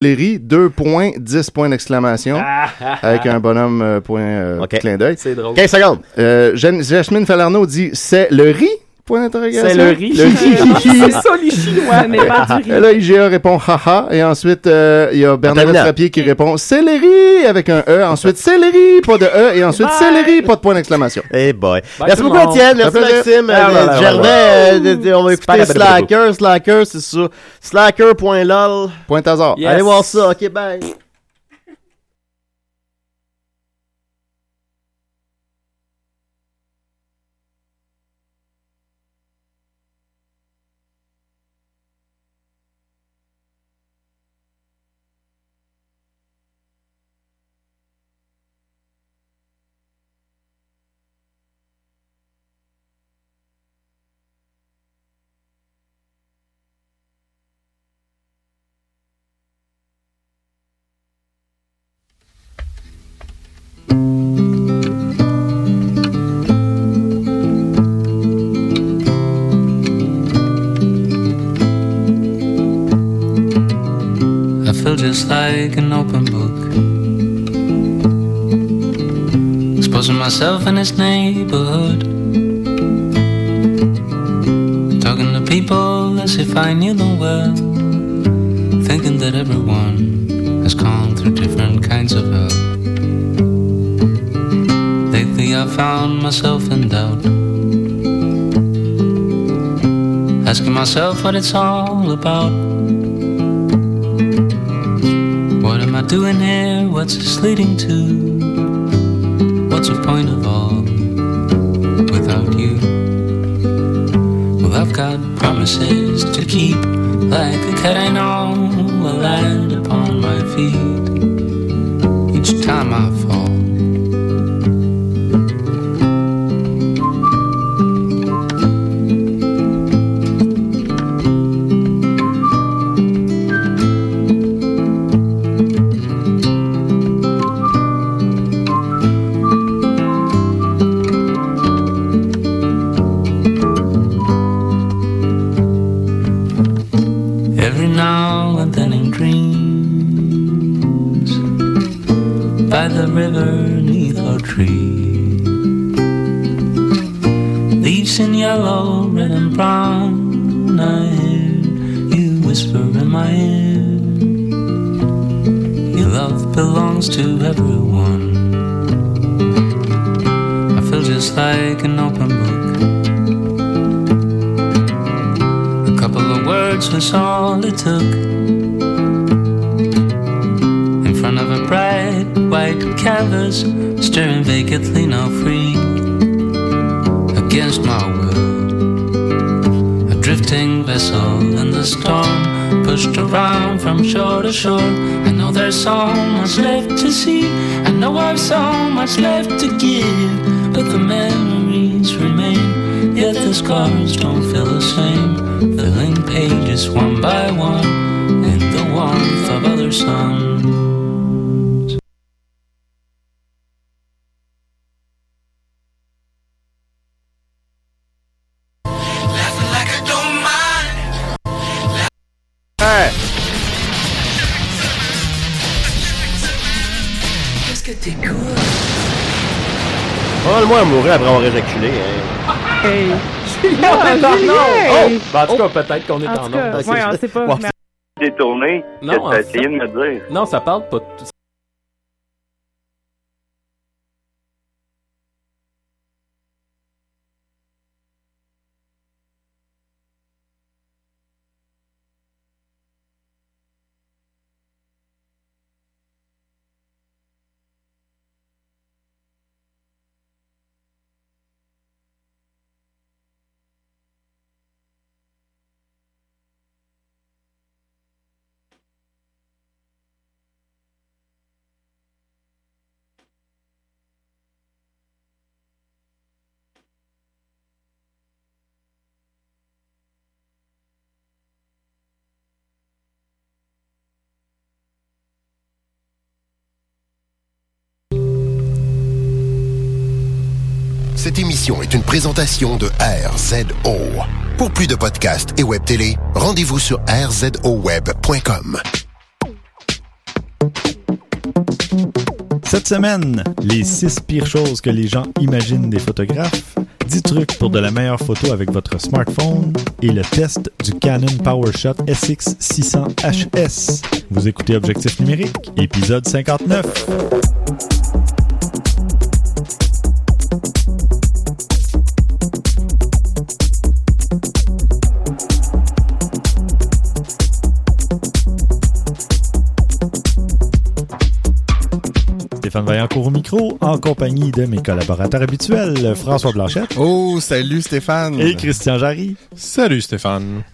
Léry, deux points, 10 points d'exclamation, avec un bonhomme euh, point euh, Ok. clin d'œil. C'est drôle. 15 secondes. Euh, Jasmine Falarno dit c'est le riz Point d'interrogation. C'est le riz. Le riz. C'est ça, les Chinois. Mais pas du riz. là, IGA répond haha. Et ensuite, euh, il y a Bernadette. Frappier qui répond céleri avec un E. Ensuite, céleri, pas de E. Et ensuite, Bye. céleri, pas de point d'exclamation. Eh boy. Bye, merci beaucoup. Étienne. Merci. Maxime. Ah, Euh, là, là, Gervais, euh, de- on va écouter Slacker. Slacker, c'est ça. Slacker.lol. Point hasard. Yes. Allez voir ça. OK, bye. Myself in this neighborhood. Talking to people as if I knew them well. Thinking that everyone has gone through different kinds of hell. Lately I found myself in doubt. Asking myself what it's all about. What am I doing here? What's this leading to? What's the point of all without you? Well, I've got promises to keep, like a cat I know will land upon my feet each time I fall. Belongs to everyone I feel just like an open book A couple of words was all it took. In front of a bright white canvas, staring vacantly now free. Against my will, a drifting vessel in the storm, pushed around from shore to shore. I know there's so much left to see. I know I've so much left to give, but the memories remain. Yet the scars don't feel the same, filling pages one by one in the warmth of other suns. Que t'écoutes? Pas le moins à mourir après avoir éjaculé. Hein. Hey. Ah, non, non. Julien! Oh, ben, en tout cas, peut-être qu'on est En en, tout onde. ouais, on sait pas. Ouais, mais- détourné Non, que en t'as essayé de me dire. Non, ça parle pas Cette émission est une présentation de RZO. Pour plus de podcasts et web télé, rendez-vous sur rzoweb.com. Cette semaine, les 6 pires choses que les gens imaginent des photographes, 10 trucs pour de la meilleure photo avec votre smartphone et le test du Canon PowerShot SX600 HS. Vous écoutez Objectif numérique, épisode 59. Stéphane Vaillancourt au micro, en compagnie de mes collaborateurs habituels, François Blanchette Oh, salut Stéphane. et Christian Jarry. Salut Stéphane.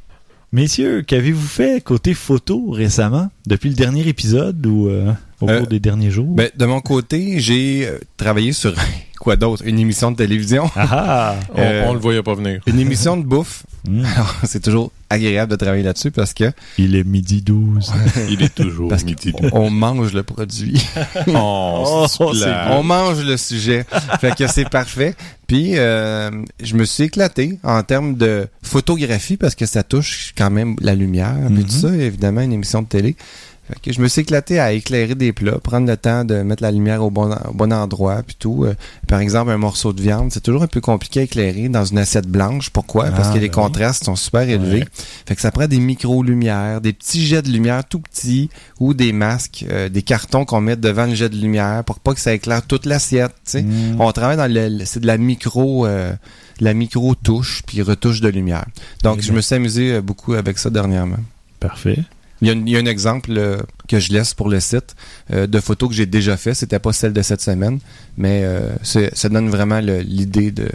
Messieurs, qu'avez-vous fait côté photo récemment, depuis le dernier épisode ou euh, au Euh, cours des derniers jours? Ben, de mon côté, j'ai euh, travaillé sur quoi d'autre? Une émission de télévision. Ah ah! On, Euh, on le voyait pas venir. Une émission de bouffe. Hmm, Alors, c'est toujours agréable de travailler là-dessus parce que il est midi 12. Il est toujours Parce midi. on mange le produit. Oh, c'est Oh, on mange le sujet. fait que c'est parfait. Puis, euh, je me suis éclaté en termes de photographie parce que ça touche quand même la lumière. Puis Mhm. tout ça, évidemment, une émission de télé. Fait que je me suis éclaté à éclairer des plats, prendre le temps de mettre la lumière au bon, au bon endroit, puis tout. Euh, par exemple, un morceau de viande, c'est toujours un peu compliqué à éclairer dans une assiette blanche. Pourquoi? Parce Ah, que les ben oui. contrastes sont super élevés. Fait que ça prend des micro-lumières, des petits jets de lumière tout petits ou des masques, euh, des cartons qu'on met devant le jet de lumière pour pas que ça éclaire toute l'assiette. tu sais. Hmm. On travaille dans le, le- c'est de la micro, euh, de la micro touche puis retouche de lumière. Donc, Eh je bien. me suis amusé beaucoup avec ça dernièrement. Parfait. Il y, a, une- il y a un exemple euh, que je laisse pour le site euh, de photos que j'ai déjà fait. C'était pas celle de cette semaine, mais euh, ça donne vraiment l'idée de,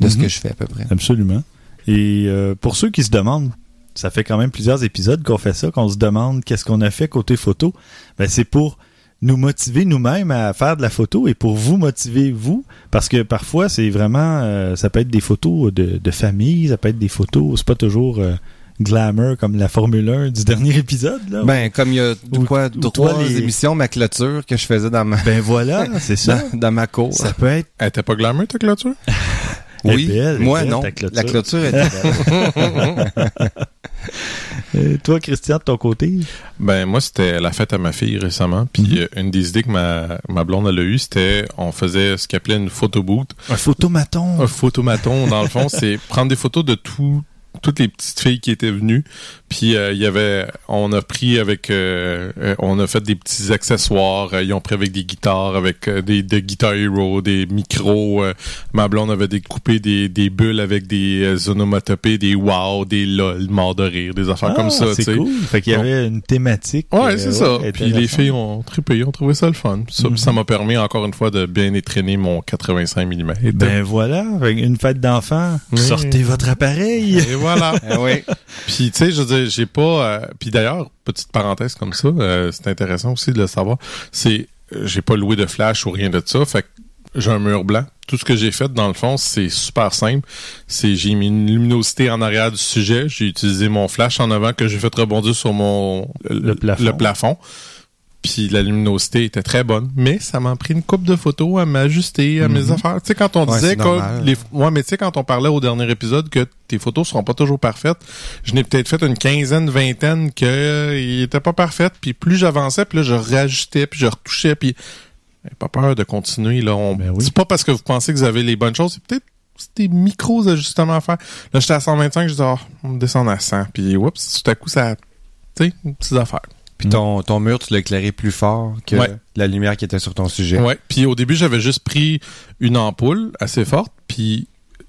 de ce Mhm. que je fais à peu près. Absolument. Et pour ceux qui se demandent, ça fait quand même plusieurs épisodes qu'on fait ça, qu'on se demande qu'est-ce qu'on a fait côté photo. Ben, c'est pour nous motiver nous-mêmes à faire de la photo et pour vous motiver vous parce que parfois c'est vraiment euh, ça peut être des photos de, de famille ça peut être des photos c'est pas toujours euh, glamour comme la Formule 1 du dernier épisode là Ben, comme il y a Ou- quoi, toi, trois les- émissions, ma clôture que je faisais dans ma, ben voilà c'est ça dans, dans ma cour. ça peut être Elle était pas glamour ta clôture? oui, belle, moi belle, non. clôture. La clôture était belle. toi Christian de ton côté? Ben moi c'était la fête à ma fille récemment. Puis Mhm. euh, une des idées que ma, ma blonde elle a eu, c'était on faisait ce qu'elle appelait une photo booth. un photomaton Un photomaton, dans le fond, c'est prendre des photos de tout toutes les petites filles qui étaient venues puis euh, il y avait on a pris avec euh, euh, on a fait des petits accessoires ils ont pris avec des guitares avec des de Guitar Hero des micros ma blonde avait découpé des, des bulles avec des onomatopées des wow des lol morts de rire des affaires Ah, comme ça tu c'est cool fait qu'il y avait une thématique Ouais, c'est ça. Puis les filles ont trippé, ont trouvé ça le fun. Ça Mhm. ça m'a permis encore une fois de bien étraîner mon 85 mm. Ben voilà, une fête d'enfants, Oui. sortez votre appareil. Et voilà. Ah oui. Puis tu sais, je veux dire, j'ai pas. euh, Puis d'ailleurs, petite parenthèse comme ça, euh, c'est intéressant aussi de le savoir. C'est, euh, j'ai pas loué de flash ou rien de ça. Fait que j'ai un mur blanc. Tout ce que j'ai fait dans le fond, c'est super simple. C'est j'ai mis une luminosité en arrière du sujet. J'ai utilisé mon flash en avant que j'ai fait rebondir sur mon Le plafond. Le plafond. Puis la luminosité était très bonne, mais ça m'a pris une coupe de photos à m'ajuster à mes Mhm. affaires. Tu sais quand on Ouais, disait que les ouais, mais tu sais quand on parlait au dernier épisode que tes photos seront pas toujours parfaites, je n'ai peut-être fait une quinzaine, vingtaine que euh, était pas parfaite, puis plus j'avançais, puis là je réajustais, puis je retouchais, puis eh, pas peur de continuer là, on Ben oui. c'est pas parce que vous pensez que vous avez les bonnes choses, c'est peut-être des micros ajustements à faire. Là, j'étais à 125, je dis, oh, on me descend à 100. Puis, oups, tout à coup, ça, tu sais, une petite affaire. Puis ton, ton mur, tu l'as éclairé plus fort que Ouais. la lumière qui était sur ton sujet. Ouais. Puis au début, j'avais juste pris une ampoule assez forte, puis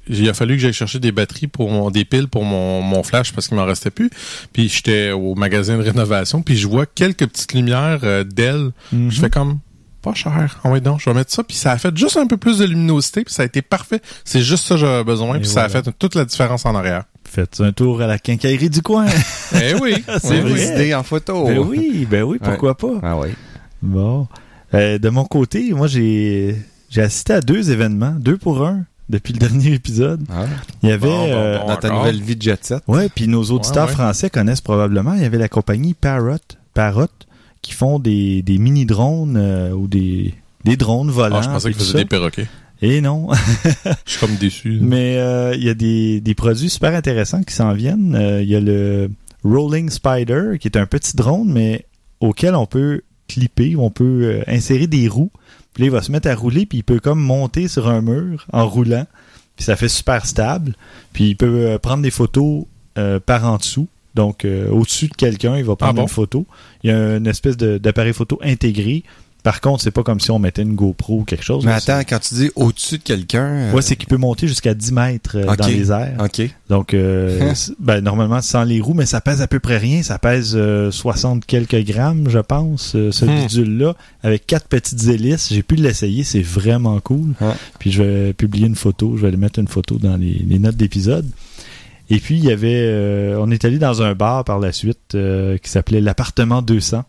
il a fallu que j'aille chercher des batteries pour mon, des piles pour mon, mon flash parce qu'il m'en restait plus. Puis j'étais au magasin de rénovation, puis je vois quelques petites lumières euh, d'ailes. Mhm. Je fais comme pas cher. Ah ouais, donc je vais mettre ça, puis ça a fait juste un peu plus de luminosité, puis ça a été parfait. C'est juste ça que j'avais besoin, Et puis ça a fait toute la différence en arrière. Faites un tour à la quincaillerie du coin. Eh oui, C'est oui, Des vrai. en photo. ben oui, ben oui, pourquoi pas? Ah oui. Bon. Euh, de mon côté, moi j'ai j'ai assisté à deux événements, deux pour un, depuis le dernier épisode. Ah. Il y avait Bon, bon, euh, bon. Dans ta nouvelle vie de jet set. Ouais, puis nos auditeurs Ouais, ouais. français connaissent probablement. Il y avait la compagnie Parrot, Parrot qui font des, des mini drones euh, ou des des drones volants. Ah, je pensais et qu'il tout faisait ça. des perroquets. Et non. Je suis comme déçu. Mais euh, il y a des, des produits super intéressants qui s'en viennent. Euh, Il y a le Rolling Spider, qui est un petit drone, mais auquel on peut clipper, on peut euh, insérer des roues. Puis là, il va se mettre à rouler, puis il peut comme monter sur un mur en roulant. Puis ça fait super stable. Puis il peut prendre des photos euh, par en dessous. Donc, euh, au-dessus de quelqu'un, il va prendre Ah bon? une photo. Il y a une espèce d'appareil photo intégré. Par contre, c'est pas comme si on mettait une GoPro ou quelque chose. Mais attends, quand tu dis au-dessus de quelqu'un. euh, Ouais, c'est qu'il peut monter jusqu'à 10 mètres euh, dans les airs. OK. Donc, euh, ben, normalement, sans les roues, mais ça pèse à peu près rien. Ça pèse euh, 60 quelques grammes, je pense, euh, ce Hmm. bidule-là, avec quatre petites hélices. J'ai pu l'essayer, c'est vraiment cool. Ouais. Puis je vais publier une photo, je vais aller mettre une photo dans les, les notes d'épisode. Et puis, il y avait... euh, on est allé dans un bar par la suite euh, qui s'appelait l'appartement 200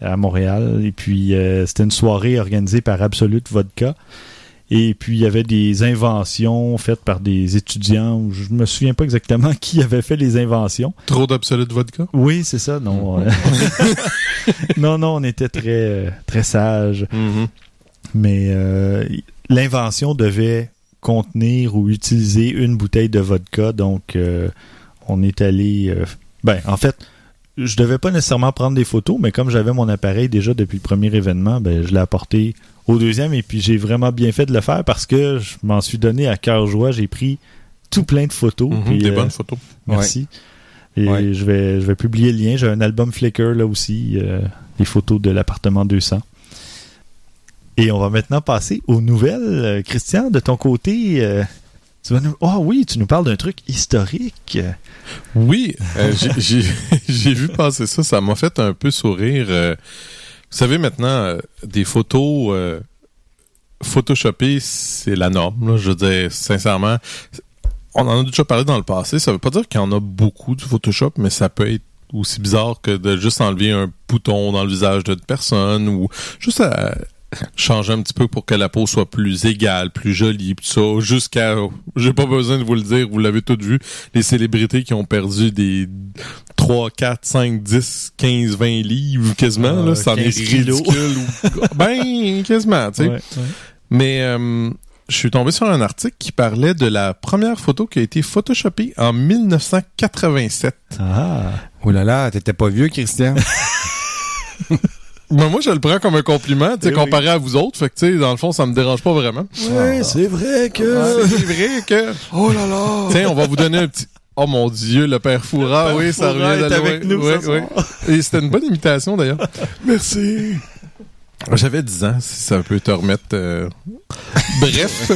à Montréal. Et puis, euh, c'était une soirée organisée par Absolute Vodka. Et puis, il y avait des inventions faites par des étudiants. Je me souviens pas exactement qui avait fait les inventions. Trop d'absolute vodka? Oui, c'est ça. Non, euh, non, non, on était très, euh, très sages. Mais euh, l'invention devait contenir ou utiliser une bouteille de vodka. Donc, euh, on est allé... euh, ben, en fait, je devais pas nécessairement prendre des photos, mais comme j'avais mon appareil déjà depuis le premier événement, ben, je l'ai apporté au deuxième et puis j'ai vraiment bien fait de le faire parce que je m'en suis donné à cœur joie. J'ai pris tout plein de photos. Mhm, puis, des euh, bonnes photos. Merci. Et Ouais. je vais je vais publier le lien. J'ai un album Flickr là aussi, euh, les photos de l'appartement 200. Et on va maintenant passer aux nouvelles. Euh, Christian, de ton côté, euh, tu vas nous. Ah oui, tu nous parles d'un truc historique. Oui, euh, j'ai- vu passer ça, ça m'a fait un peu sourire. euh. vous savez maintenant, euh, des photos photoshopées, c'est la norme. là. je veux dire, sincèrement, on en a déjà parlé dans le passé. Ça veut pas dire qu'il y en a beaucoup du Photoshop, mais ça peut être aussi bizarre que de juste enlever un bouton dans le visage d'une personne ou juste à changer un petit peu pour que la peau soit plus égale, plus jolie, pis tout ça, jusqu'à, j'ai pas besoin de vous le dire, vous l'avez tous vu, les célébrités qui ont perdu des 3, 4, 5, 10, 15, 20 livres quasiment, Ah, là, ça en est 15 kilos. ridicule. ou- ben, quasiment, tu sais. Ouais, ouais. Mais euh, je suis tombé sur un article qui parlait de la première photo qui a été photoshopée en 1987. Ah. Oh là là, t'étais pas vieux, Christian. Ben, moi, je le prends comme un compliment, tu sais, Eh oui. comparé à vous autres. Fait que, tu sais, dans le fond, ça me dérange pas vraiment. Ouais, c'est vrai que. C'est vrai que... oh là là. Tiens, on va vous donner un petit... Oh mon Dieu, le père Foura, Père oui, ça revient loin. avec nous Oui, ce oui. soir. Et c'était une bonne imitation, d'ailleurs. Merci. J'avais 10 ans, si ça peut te remettre... euh, Bref,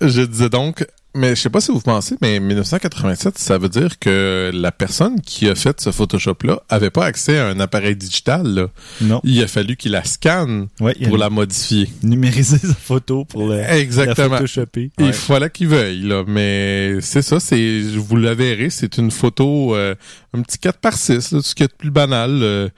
je disais donc... Mais je sais pas si vous pensez, mais 1987, ça veut dire que la personne qui a fait ce Photoshop-là avait pas accès à un appareil digital. là. Non. Il a fallu qu'il la scanne Ouais, pour la modifier. numériser sa photo pour le, Exactement. la photoshopper. Il fallait qu'il veuille, là. Mais c'est ça, c'est, vous la verrez, c'est une photo, euh, un petit 4 par 6, là, tout ce qui est plus banal. euh.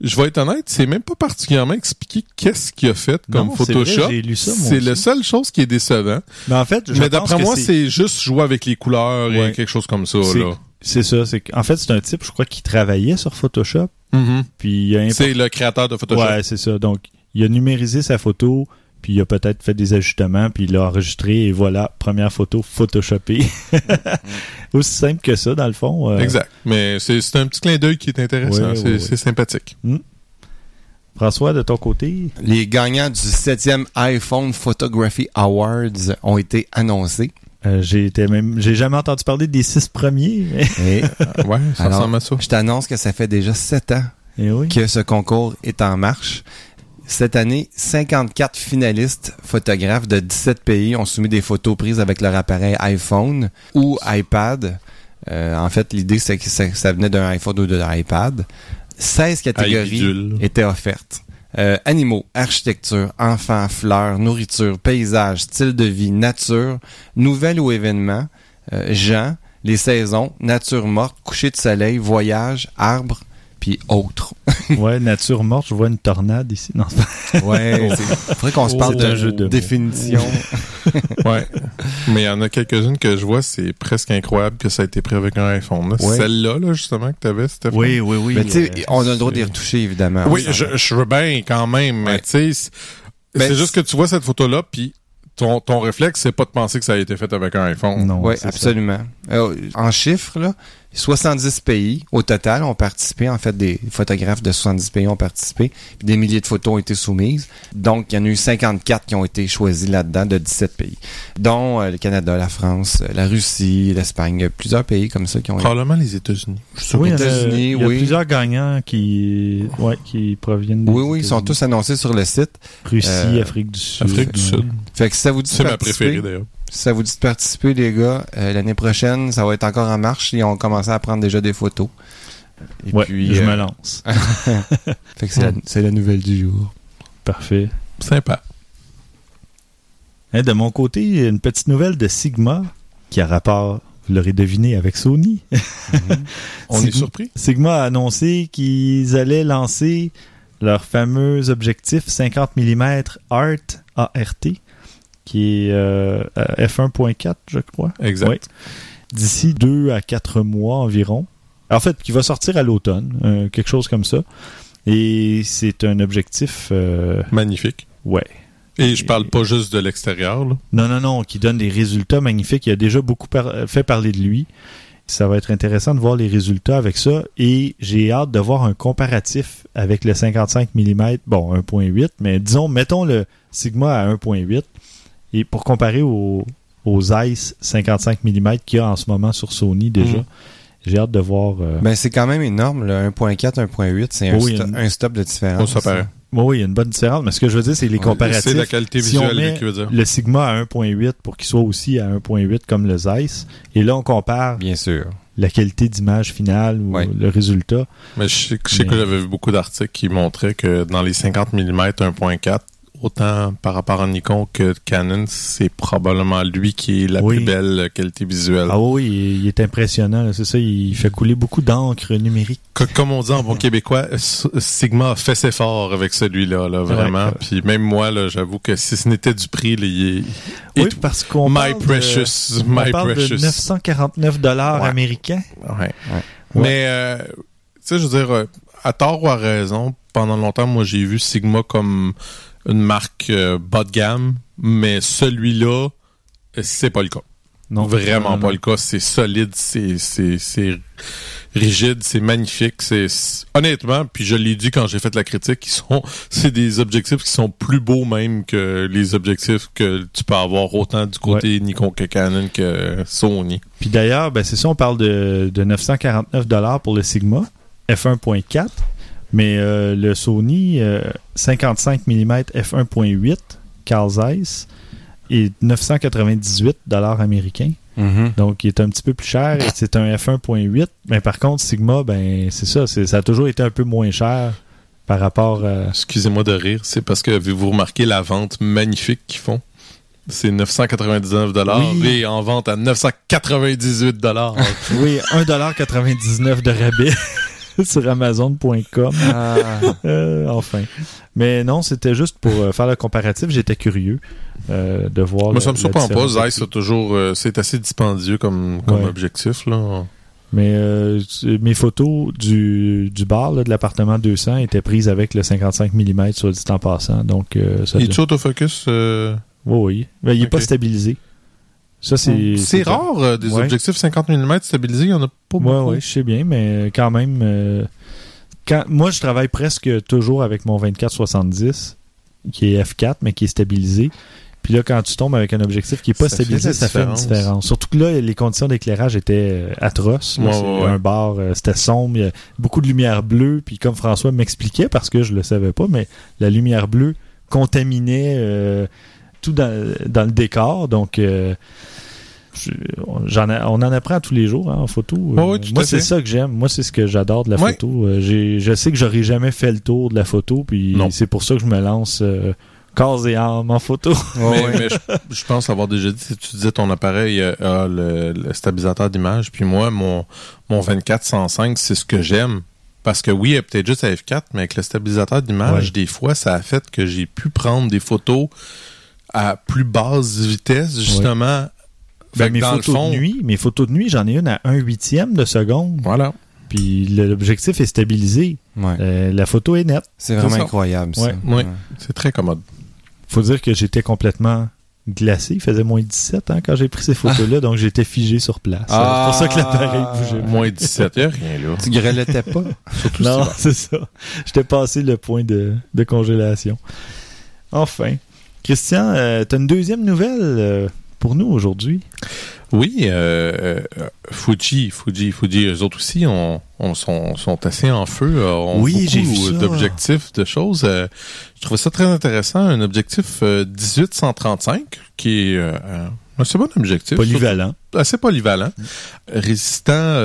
Je vais être honnête, c'est même pas particulièrement expliqué qu'est-ce qu'il a fait comme Non, Photoshop. C'est la seule chose qui est décevant. Mais en fait, je Mais d'après moi, c'est juste jouer avec les couleurs Ouais. et quelque chose comme ça, C'est- ça. En fait, c'est un type, je crois, qui travaillait sur Photoshop. Mhm. Puis C'est le créateur de Photoshop. Ouais, c'est ça. Donc, il a numérisé sa photo, puis il a peut-être fait des ajustements, puis il l'a enregistré, et voilà, première photo photoshopée. Aussi simple que ça, dans le fond. euh, Exact. Mais c'est, un petit clin d'œil qui est intéressant. Ouais, c'est, ouais, ouais. c'est sympathique. François, de ton côté, Les gagnants du 7e iPhone Photography Awards ont été annoncés. euh, j'ai été même, j'ai jamais entendu parler des six premiers. mais- Et Ouais, ça Alors, ressemble à ça. je t'annonce que ça fait déjà 7 ans Eh oui. que ce concours est en marche. Cette année, 54 finalistes photographes de 17 pays ont soumis des photos prises avec leur appareil iPhone ou iPad. Euh, en fait, l'idée, c'est que ça, ça venait d'un iPhone ou d'un iPad. 16 catégories étaient offertes. Euh, animaux, architecture, enfants, fleurs, nourriture, paysage, style de vie, nature, nouvelles ou événements, euh, gens, les saisons, nature morte, coucher de soleil, voyage, arbres, puis autres. ouais, nature morte, je vois une tornade ici. Non, Ouais, il faudrait qu'on se parle c'est un de jeu de définition. Ouais. Mais il y en a quelques-unes que je vois, c'est presque incroyable que ça a été pris avec un iPhone. là. Ouais. Celle-là, là, justement, que t'avais, Stéphane? oui, oui, oui. Mais tu sais, euh, on a le droit d'y retoucher, évidemment. Oui, je, je veux bien quand même, mais Ouais. tu sais, c'est Ben, juste que tu vois cette photo-là, puis ton, ton réflexe, c'est pas de penser que ça a été fait avec un iPhone. Non, Oui, c'est ça. absolument. Euh, en chiffres, là, 70 pays au total ont participé. En fait, des photographes de 70 pays ont participé. Puis des milliers de photos ont été soumises. Donc, il y en a eu 54 qui ont été choisis là-dedans de 17 pays, dont euh, le Canada, la France, la Russie, l'Espagne. Il y a plusieurs pays comme ça qui ont été. Probablement les États-Unis. Je suis sûr Oui, il y, a, États-Unis, plusieurs gagnants qui, ouais, qui proviennent des Oui, oui, ils sont États-Unis. tous annoncés sur le site. Russie, euh, Afrique du Sud. Afrique du Sud. Fait que si ça vous dit C'est ma préférée d'ailleurs. Si ça vous dit de participer, les gars, euh, l'année prochaine, ça va être encore en marche. Ils ont commencé à prendre déjà des photos. Et Ouais, puis, je euh, me lance. fait que c'est la, c'est la nouvelle du jour. Parfait. Sympa. Hein, de mon côté, une petite nouvelle de Sigma qui a rapport, vous l'aurez deviné, avec Sony. On Sigma- est surpris. Sigma a annoncé qu'ils allaient lancer leur fameux objectif 50 mm ART, ART qui est euh, à f1.4, je crois. Exact. Oui. D'ici deux à quatre mois environ. En fait, qui va sortir à l'automne, euh, quelque chose comme ça. Et c'est un objectif, euh, Magnifique. ouais. Et je parle pas juste de l'extérieur. là. Non, non, non, qui donne des résultats magnifiques. Il a déjà beaucoup par- fait parler de lui. Ça va être intéressant de voir les résultats avec ça. Et j'ai hâte de voir un comparatif avec le 55 mm, bon, 1.8, mais disons, mettons le Sigma à 1.8 et pour comparer aux, aux Zeiss 55 mm qu'il y a en ce moment sur Sony déjà. Mhm. J'ai hâte de voir. euh, Ben, c'est quand même énorme, le 1.4, 1.8, c'est un, Oui, sto- une- un stop de différence. Oui, oui, il y a une bonne différence, mais ce que je veux dire, c'est les comparatifs. C'est la qualité Si on visuelle met lui, qui veut dire. le Sigma à 1.8 pour qu'il soit aussi à 1.8 comme le Zeiss. Et là, on compare Bien sûr. la qualité d'image finale ou Ouais. le résultat. Mais je sais, je sais Mais- que j'avais vu beaucoup d'articles qui montraient que dans les 50 mm 1.4, autant par rapport à Nikon que Canon, c'est probablement lui qui est la Oui. plus belle qualité visuelle. Ah oui, il, il est impressionnant, c'est ça. Il fait couler beaucoup d'encre numérique. Co- Comme on dit en bon québécois, Sigma a fait ses forts avec celui-là, là, vraiment. Puis même moi, j'avoue que si ce n'était du prix, là, il est... Oui, it- parce qu'on my parle precious, de, on my parle precious. de 949 dollars Ouais. américains. Ouais. Mais, euh, tu sais, je veux dire, euh, à tort ou à raison, pendant longtemps, moi, j'ai vu Sigma comme une marque euh, bas de gamme, mais celui-là, c'est pas le cas. Non, Vraiment non, pas le cas. C'est solide, c'est, rigide, c'est magnifique. C'est, honnêtement, puis je l'ai dit quand j'ai fait la critique, ils sont, c'est des objectifs qui sont plus beaux même que les objectifs que tu peux avoir autant du côté Nikon que Canon que Sony. Puis d'ailleurs, ben, c'est ça, on parle de, de 949 dollars pour le Sigma f1.4, mais euh, le Sony euh, 55 mm f1.8 Carl Zeiss est 998 dollars américains. Mhm. Donc, il est un petit peu plus cher et c'est un f1.8. Mais par contre, Sigma, ben, c'est ça, c'est- ça a toujours été un peu moins cher par rapport à. Excusez-moi de rire, c'est parce que avez-vous remarqué la vente magnifique qu'ils font? C'est 999 dollars Oui. et en vente à 998 dollars. Oui, 1,99$ de rabais sur Amazon.com. Ah, Euh, enfin. Mais non, c'était juste pour euh, faire le comparatif. J'étais curieux euh, de voir. Moi, ça me surprend pas. Zeiss, c'est toujours, euh, c'est assez dispendieux comme, comme Ouais. objectif, là. Mais euh, mes photos du, du bar là, de l'appartement 200 étaient prises avec le 55 mm sur dit en passant. Donc, euh, ça. Il est autofocus? euh, Oui, oui. Mais il n'est pas stabilisé. Ça, c'est. C'est rare, euh, des Ouais. objectifs 50 mm stabilisés, il y en a pas beaucoup. ouais, je sais bien, mais quand même. euh, quand, moi, je travaille presque toujours avec mon 24-70, qui est f4, mais qui est stabilisé. Puis là, quand tu tombes avec un objectif qui n'est pas Ça stabilisé, ça fait une différence. Surtout que là, les conditions d'éclairage étaient euh, atroces. là. Ouais, C'est ouais, ouais. Un bar, euh, c'était sombre, il y a beaucoup de lumière bleue. Puis comme François m'expliquait, parce que je le savais pas, mais la lumière bleue contaminait euh, tout dans, dans le décor. Donc, euh, je- j'en a- on en apprend tous les jours hein, en photo. Moi, c'est ça que j'aime. Moi, c'est ce que j'adore de la photo. Euh, j'ai- je sais que j'aurais jamais fait le tour de la photo, puis c'est pour ça que je me lance euh, corps et âme en photo. Mais, mais je, je pense avoir déjà dit, si tu disais ton appareil euh, a le, le stabilisateur d'image, puis moi, mon, mon 24-105, c'est ce que j'aime. Parce que oui, peut-être juste à F4, mais avec le stabilisateur d'image, Ouais. des fois, ça a fait que j'ai pu prendre des photos à plus basse vitesse, justement. Fait Ben, mes dans le photos fond, de nuit, mes photos de nuit, j'en ai une à un huitième de seconde. voilà. Puis l'objectif est stabilisé. ouais. Euh, la photo est nette. C'est vraiment ça. incroyable, ça. Ouais. Oui, c'est très commode. Faut dire que j'étais complètement glacé. Il faisait moins 17 hein, quand j'ai pris ces photos-là, donc j'étais figé sur place. Ah. C'est pour ça que l'appareil bougeait. Moins 17, y a rien là. Tu grelottais pas. Surtout Non, si- c'est ça. J'étais passé le point de, de congélation. Enfin. Christian, euh, t'as une deuxième nouvelle euh, pour nous aujourd'hui? Oui, euh, euh, Fuji, Fuji, Fuji, eux autres aussi on, on sont, sont assez en feu. Oui, j'ai vu d'objectifs, de choses. Je trouvais ça très intéressant. Un objectif euh, 1835 qui est un assez bon objectif. Polyvalent. Surtout assez polyvalent. Résistant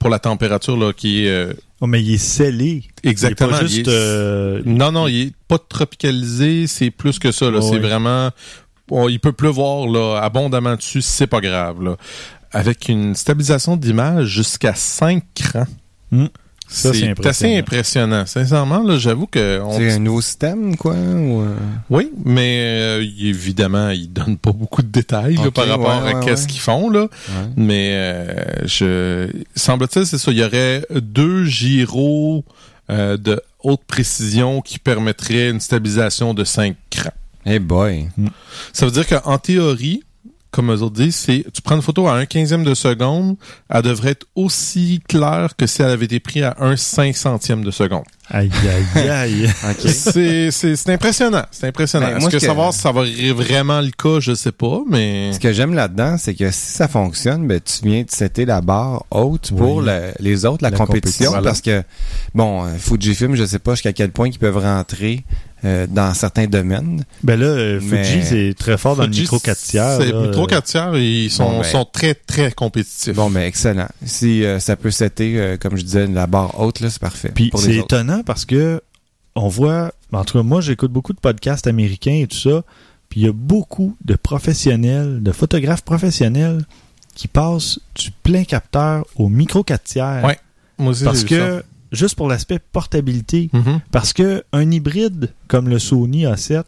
pour la température là, qui est Oh, mais il est scellé. exactement. Il est pas il juste... est- euh, Non, non, il est pas tropicalisé, c'est plus que ça. Là. Oh, c'est oui. vraiment. il peut pleuvoir là, abondamment dessus, c'est pas grave. Là. Avec une stabilisation d'image jusqu'à 5 crans. Hmm. Ça, c'est impressionnant. assez impressionnant. Sincèrement, là, j'avoue que. on- C'est un nouveau système, quoi? Ou, euh, Oui, mais euh, évidemment, il donne pas beaucoup de détails là, par rapport ouais, à ouais, qu'est-ce ouais. qu'ils font. là. ouais. Mais euh, je semble-t-il, c'est ça. Il y aurait deux gyros euh, de haute précision qui permettraient une stabilisation de 5 crans. Hey boy. Ça veut dire qu'en théorie, comme eux autres disent, c'est tu prends une photo à un quinzième de seconde, elle devrait être aussi claire que si elle avait été prise à un cinq centième de seconde. Aïe, aïe, aïe. C'est c'est- c'est impressionnant. C'est impressionnant. Ben, Est-ce moi, que que- va, ça va être vraiment le cas, je sais pas, mais Ce que j'aime là-dedans, c'est que si ça fonctionne, ben, tu viens de setter la barre haute pour Oui. le- les autres, la, La compétition, compétition. parce que, bon, euh, Fujifilm, je sais pas jusqu'à quel point ils peuvent rentrer euh, dans certains domaines. Ben là, euh, Fuji, Mais- c'est très fort dans le micro 4 tiers. Micro euh, 4 tiers, ils sont, Bon, ben. sont très, très compétitifs. Bon, ben, excellent. Si euh, ça peut setter, euh, comme je disais, la barre haute, là, c'est parfait. Puis c'est les parce que on voit, en tout cas moi j'écoute beaucoup de podcasts américains et tout ça, puis il y a beaucoup de professionnels, de photographes professionnels qui passent du plein capteur au micro 4 tiers. Ouais, Moi aussi, parce que, juste pour l'aspect portabilité. Mhm. parce que un hybride comme le Sony A7,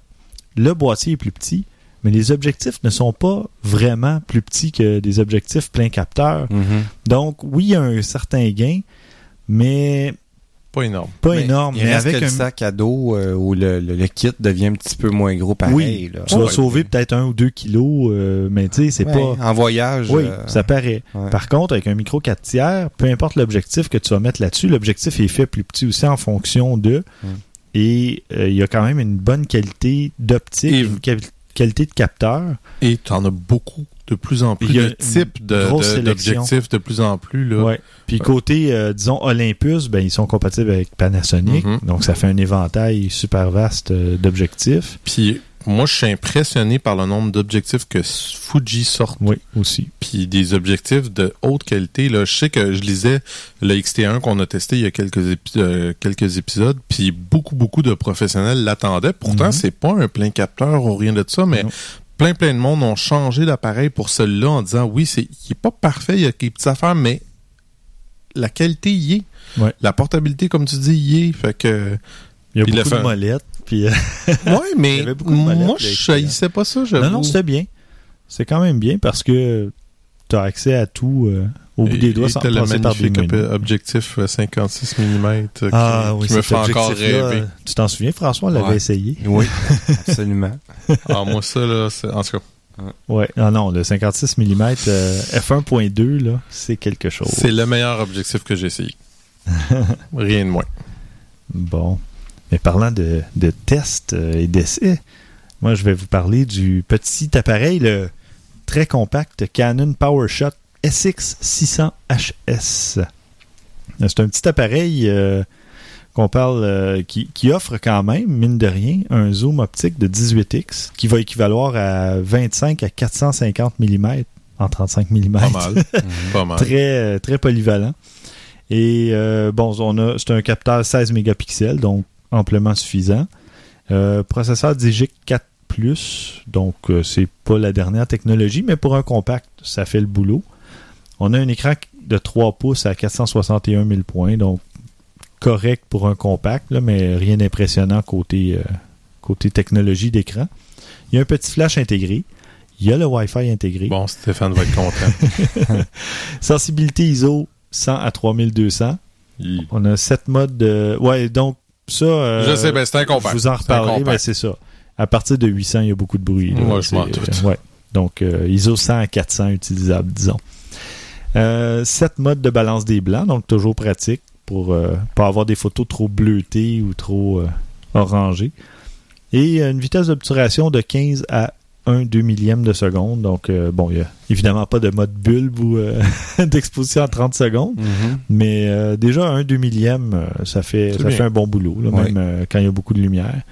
le boîtier est plus petit, mais les objectifs ne sont pas vraiment plus petits que des objectifs plein capteur. Mhm. Donc oui, il y a un certain gain, mais Pas énorme. pas Mais énorme. Mais avec le un sac à dos euh, où le, le- le kit devient un petit peu moins gros pareil. Oui, là. tu vas Ouais. sauver peut-être un ou deux kilos, euh, mais tu sais, c'est Ouais, pas. En voyage. Oui, euh, ça paraît. ouais. Par contre, avec un micro 4 tiers, peu importe l'objectif que tu vas mettre là-dessus, l'objectif est fait plus petit aussi en fonction de. Et euh, il y a quand même une bonne qualité d'optique, une qualité de capteur. Et tu en as beaucoup, de plus en plus, Il y a de types de- grosse de- d'objectifs de plus en plus. Là. Ouais. Puis côté, euh, disons, Olympus, ben, ils sont compatibles avec Panasonic. Mhm. Donc, ça fait un éventail super vaste euh, d'objectifs. Puis moi, je suis impressionné par le nombre d'objectifs que Fuji sort. Oui, aussi. Puis des objectifs de haute qualité. Là. Je sais que je lisais le XT1 qu'on a testé il y a quelques, épi- euh, quelques épisodes. Puis beaucoup, beaucoup de professionnels l'attendaient. Pourtant, Mhm. c'est pas un plein capteur ou rien de ça, mais Non. plein, plein de monde ont changé l'appareil pour celui-là en disant oui, c'est, il est pas parfait, il y a des petites affaires, mais la qualité y est. Ouais. La portabilité, comme tu dis, y est. Fait que. Il y a beaucoup de molettes. Puis, euh, Ouais, mais moi, je XT1. haïssais pas ça, j'avoue. Non, non, c'était bien. C'est quand même bien parce que tu as accès à tout euh, au bout Et- des doigts sans t'as le passer par des magnifique objectif euh, 56 mm qui, Ah oui, qui me fait encore rêver. euh, Tu t'en souviens, François, on l'avait Ouais. essayé. Oui, absolument. ah, moi, ça, là, c'est... En tout cas, Ouais. Non, non, le 56 mm f1.2, là, c'est quelque chose. c'est le meilleur objectif que j'ai essayé. Rien de moins. Bon. Mais parlant de, de tests euh, et d'essais, moi, je vais vous parler du petit appareil, le très compact Canon PowerShot SX600HS. C'est un petit appareil euh, qu'on parle, euh, qui, qui offre quand même, mine de rien, un zoom optique de 18x qui va équivaloir à 25 à 450 mm en 35 mm. Pas mal. Pas mal. très, euh, très polyvalent. Et euh, bon, on a, c'est un capteur 16 mégapixels, donc amplement suffisant. Euh, processeur Digic 4 donc euh, c'est pas la dernière technologie, mais pour un compact, ça fait le boulot. On a un écran de 3 pouces à 461 000 points, donc correct pour un compact, là, mais rien d'impressionnant côté, euh, côté technologie d'écran. Il y a un petit flash intégré. Il y a le Wi-Fi intégré. Bon, Stéphane va être content. Sensibilité ISO 100 à 3200. Il- On a 7 modes de... Ouais, donc ça... euh, Je sais, ben c'est un compact. Je vous en reparlerai, compact. ben c'est ça. À partir de 800, il y a beaucoup de bruit. là. Ouais, je m'en doute. ouais. Donc, euh, ISO 100 à 400 utilisable, disons. Euh, 7 modes de balance des blancs, donc toujours pratique pour euh, pas avoir des photos trop bleutées ou trop euh, orangées. Et euh, une vitesse d'obturation de 15 à 1 2 millième de seconde. Donc, euh, bon, il n'y a évidemment pas de mode bulbe ou euh, d'exposition à 30 secondes. Mhm. Mais euh, déjà, un 2 millième, ça, fait, ça un bon boulot, là, même quand il y a beaucoup de lumière.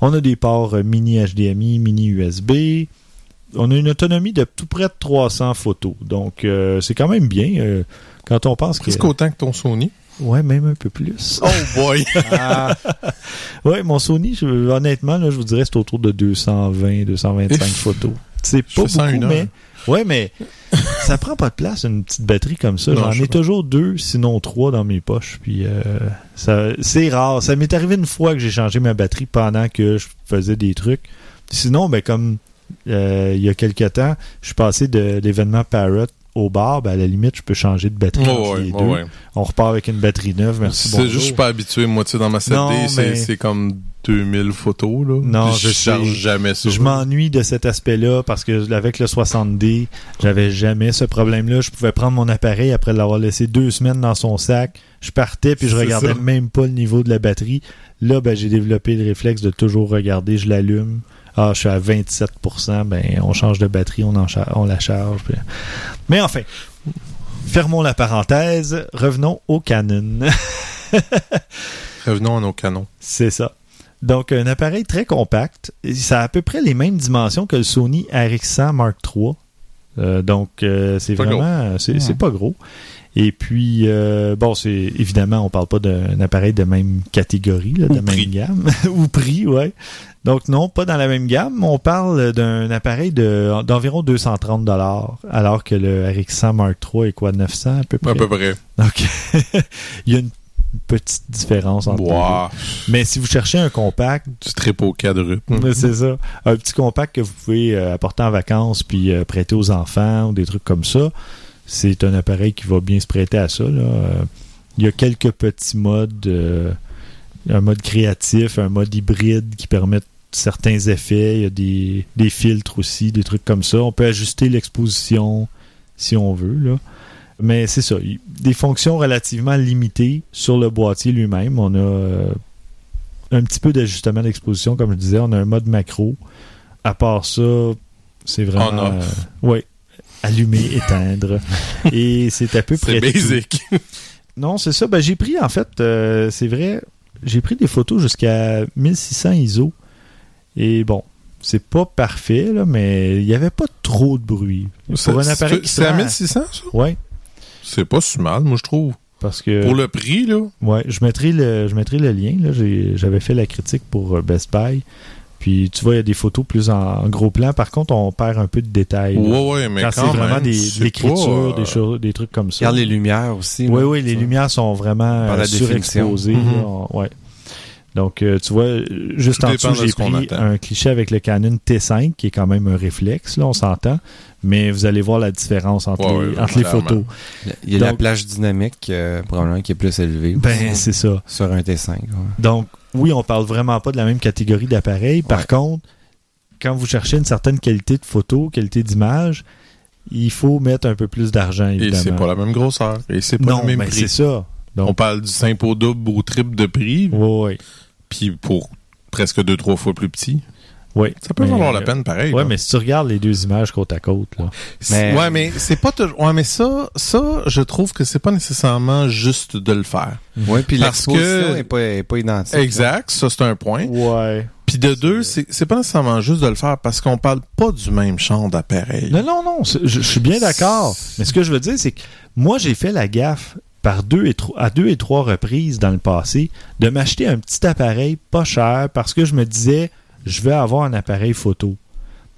On a des ports mini HDMI, mini USB. On a une autonomie de tout près de 300 photos. Donc, c'est quand même bien. quand on pense que... Presque autant que ton Sony? Ouais, même un peu plus. Oh boy! Ouais, mon Sony, je- honnêtement, là, je vous dirais c'est autour de 220, 225 If. photos. C'est pas beaucoup, une mais ouais, mais ça prend pas de place une petite batterie comme ça. J'en je ai pas. toujours deux, sinon trois dans mes poches. Puis euh, ça, c'est rare. Ça m'est arrivé une fois que j'ai changé ma batterie pendant que je faisais des trucs. Sinon, ben comme euh, il y a quelques temps, je suis passé de l'événement Parrot au bar, ben à la limite, je peux changer de batterie Oh, entre les deux. On repart avec une batterie neuve, merci C'est juste, je suis pas habitué. Moi, tu sais, dans ma 7D, Non, c'est mais- c'est comme 2000 photos, là. Non, je je charge sais. jamais ça. Je m'ennuie de cet aspect-là parce que avec le 60D, j'avais jamais ce problème-là. Je pouvais prendre mon appareil après l'avoir laissé deux semaines dans son sac. Je partais puis je regardais ça. même pas le niveau de la batterie. Là, ben, j'ai développé le réflexe de toujours regarder. Je l'allume. Ah, je suis à 27%. Ben, on change de batterie, on, en char- on la charge. puis- Mais enfin, fermons la parenthèse. Revenons au Canon. Revenons à nos canons. C'est ça. Donc, un appareil très compact. Ça a à peu près les mêmes dimensions que le Sony RX100 Mark III. Euh, donc, euh, c'est Pas vraiment... C'est pas gros. Et puis, euh, bon, c'est évidemment, on parle pas d'un appareil de même catégorie, là, de Ou même prix. gamme. Ou prix, ouais. Donc, non, pas dans la même gamme. On parle d'un appareil de- d'environ 230 alors que le RX100 Mark III est quoi, 900 à peu près? À peu près. Donc, il y a une petite différence entre les deux. Wow. Mais si vous cherchez un compact, Du trip au c'est ça, un petit compact que vous pouvez euh, apporter en vacances puis euh, prêter aux enfants ou des trucs comme ça, c'est un appareil qui va bien se prêter à ça. là. Euh, Il y a quelques petits modes, euh, un mode créatif, un mode hybride qui permettent certains effets. Il y a des, des filtres aussi, des trucs comme ça. On peut ajuster l'exposition si on veut. Là. Mais c'est ça, des fonctions relativement limitées sur le boîtier lui-même. On a euh, un petit peu d'ajustement d'exposition, comme je disais. On a un mode macro. À part ça, c'est vraiment... On-off. euh, ouais. Allumer, éteindre. Et c'est à peu près C'est tout. basic. Non, c'est ça. Ben, j'ai pris, en fait, euh, c'est vrai, j'ai pris des photos jusqu'à 1600 ISO. Et bon, c'est pas parfait, là, mais il n'y avait pas trop de bruit. C'est Pour un appareil qui c'est à sera- 1600, ça? Ouais, C'est pas si mal, moi, je trouve. parce que... Pour le prix, là. Ouais, je mettrai le, je mettrai le lien. Là. J'avais fait la critique pour euh, Best Buy. Puis tu vois, il y a des photos plus en, gros plan. Par contre, on perd un peu de détails. là. Ouais, ouais, mais Quand quand, c'est vraiment des, c'est de l'écriture, pas, euh, des, choses, des trucs comme ça. Regarde les lumières aussi. Oui, oui, les Ça. lumières sont vraiment Par euh, la surexposées. Mhm. là, ouais. Donc, euh, tu vois, juste Tout en dessous, de j'ai pris un cliché avec le Canon T5, qui est quand même un réflexe, là, on s'entend. Mais vous allez voir la différence entre Ouais, les, entre photos. Il y a la Donc- plage dynamique, euh, probablement, qui est plus élevée. Ben, aussi, c'est ça. sur un T5. ouais. Donc, oui, on parle vraiment pas de la même catégorie d'appareils. Par Ouais. contre, quand vous cherchez une certaine qualité de photo, qualité d'image, il faut mettre un peu plus d'argent, Et évidemment. c'est pas la même grosseur. Et c'est pas non, le même mais prix. c'est ça. On parle du simple au double ou au triple de prix, oui, puis pour presque deux, trois fois plus petit. Oui. Ça peut Mais, valoir la peine, pareil. Ouais, là. mais si tu regardes les deux images côte à côte, là. Mais- Ouais, mais c'est pas toujours. Ouais, mais ça, ça, je trouve que c'est pas nécessairement juste de le faire. Oui, puis Parce l'exposition que- n'est pas, est pas identique. Exact, ça c'est un point. Ouais. Puis de deux, c'est pas nécessairement juste de le faire parce qu'on parle pas du même champ d'appareil. Non, non, non, je, je suis bien d'accord. Mais ce que je veux dire, c'est que moi, j'ai fait la gaffe par deux et à deux et trois reprises dans le passé de m'acheter un petit appareil pas cher parce que je me disais, je vais avoir un appareil photo.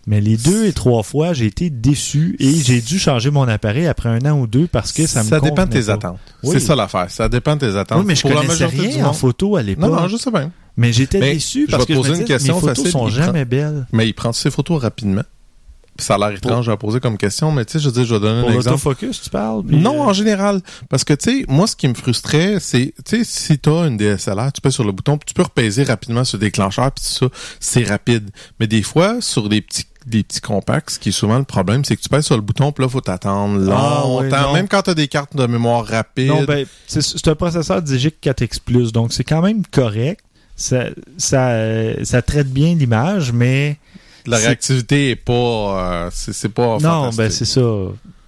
Mais les deux et trois fois, j'ai été déçu et j'ai dû changer mon appareil après un an ou deux parce que ça me dépend de tes pas. attentes. Oui. C'est ça l'affaire. Ça dépend de tes attentes. Oui, mais je Pour connaissais rien en photo à l'époque. Non, non, je sais bien. Mais j'étais déçu je parce vais que te je me poser une disais, question mes photos facile, sont prend- jamais belles. Mais il prend ses photos rapidement. Ça a l'air étrange à poser comme question, mais tu sais, je dire, je vais donner Pour un exemple. l'autofocus, tu parles? puis, Non, euh, en général. Parce que, tu sais, moi, ce qui me frustrait, c'est, tu sais, si t'as une DSLR, tu pèses sur le bouton, puis tu peux repaiser rapidement sur le déclencheur, puis ça, c'est rapide. Mais des fois, sur des petits des petits compacts, ce qui est souvent le problème, c'est que tu pèses sur le bouton, puis là, faut t'attendre Ah, longtemps. même quand t'as des cartes de mémoire rapides. Non, ben, c'est un processeur Digic 4X+, donc c'est quand même correct. Ça, ça, euh, ça traite bien l'image, mais... la réactivité est pas, euh, c'est pas non, ben c'est ça.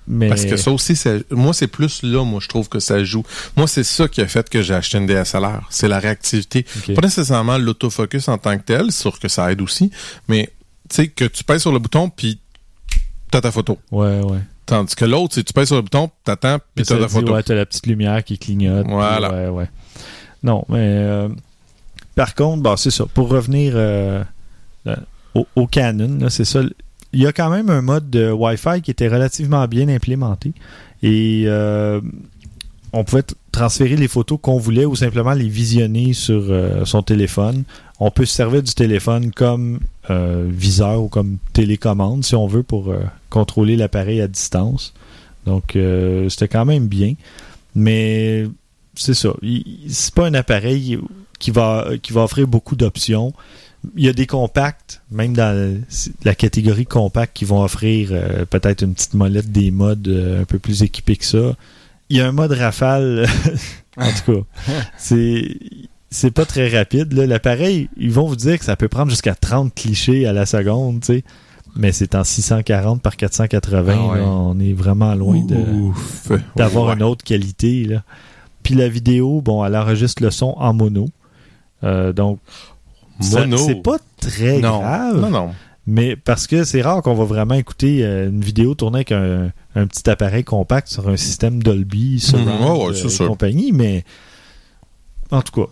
Mais... Parce que ça aussi, moi, c'est plus là, moi, je trouve que ça joue. Moi, c'est ça qui a fait que j'ai acheté une DSLR. C'est la réactivité. Pas nécessairement l'autofocus en tant que tel, sûr que ça aide aussi, mais tu sais, que tu pèses sur le bouton, puis t'as ta photo. Ouais, ouais. Tandis que l'autre, c'est tu pèses sur le bouton, t'attends, puis t'as ta dit, photo. Ouais, t'as la petite lumière qui clignote. Voilà. Ouais, ouais. Non, mais euh, par contre, bon, c'est ça. Pour revenir euh, au, Canon, c'est ça. Il y a quand même un mode de Wi-Fi qui était relativement bien implémenté. Et euh, on pouvait transférer les photos qu'on voulait ou simplement les visionner sur euh, son téléphone. On peut se servir du téléphone comme euh, viseur ou comme télécommande, si on veut, pour contrôler l'appareil à distance. Donc, c'était quand même bien. Mais c'est ça. C'est pas un appareil qui va, qui va offrir beaucoup d'options. Il y a des compacts, même dans la catégorie compact, qui vont offrir euh, peut-être une petite molette des modes euh, un peu plus équipés que ça. Il y a un mode rafale, en tout cas. C'est c'est pas très rapide. là. L'appareil, ils vont vous dire que ça peut prendre jusqu'à 30 clichés à la seconde, tu sais. Mais c'est en 640 par 480. Ah ouais. là. on est vraiment loin d'avoir une autre qualité. Là. Puis la vidéo, bon, elle enregistre le son en mono. Euh, donc, Mono. c'est pas très Non. grave. Non, non. Mais parce que c'est rare qu'on va vraiment écouter euh, une vidéo tournée avec un, un petit appareil compact sur un système Dolby, Mhm, ouais, ouais, euh, compagnie, mais en tout cas,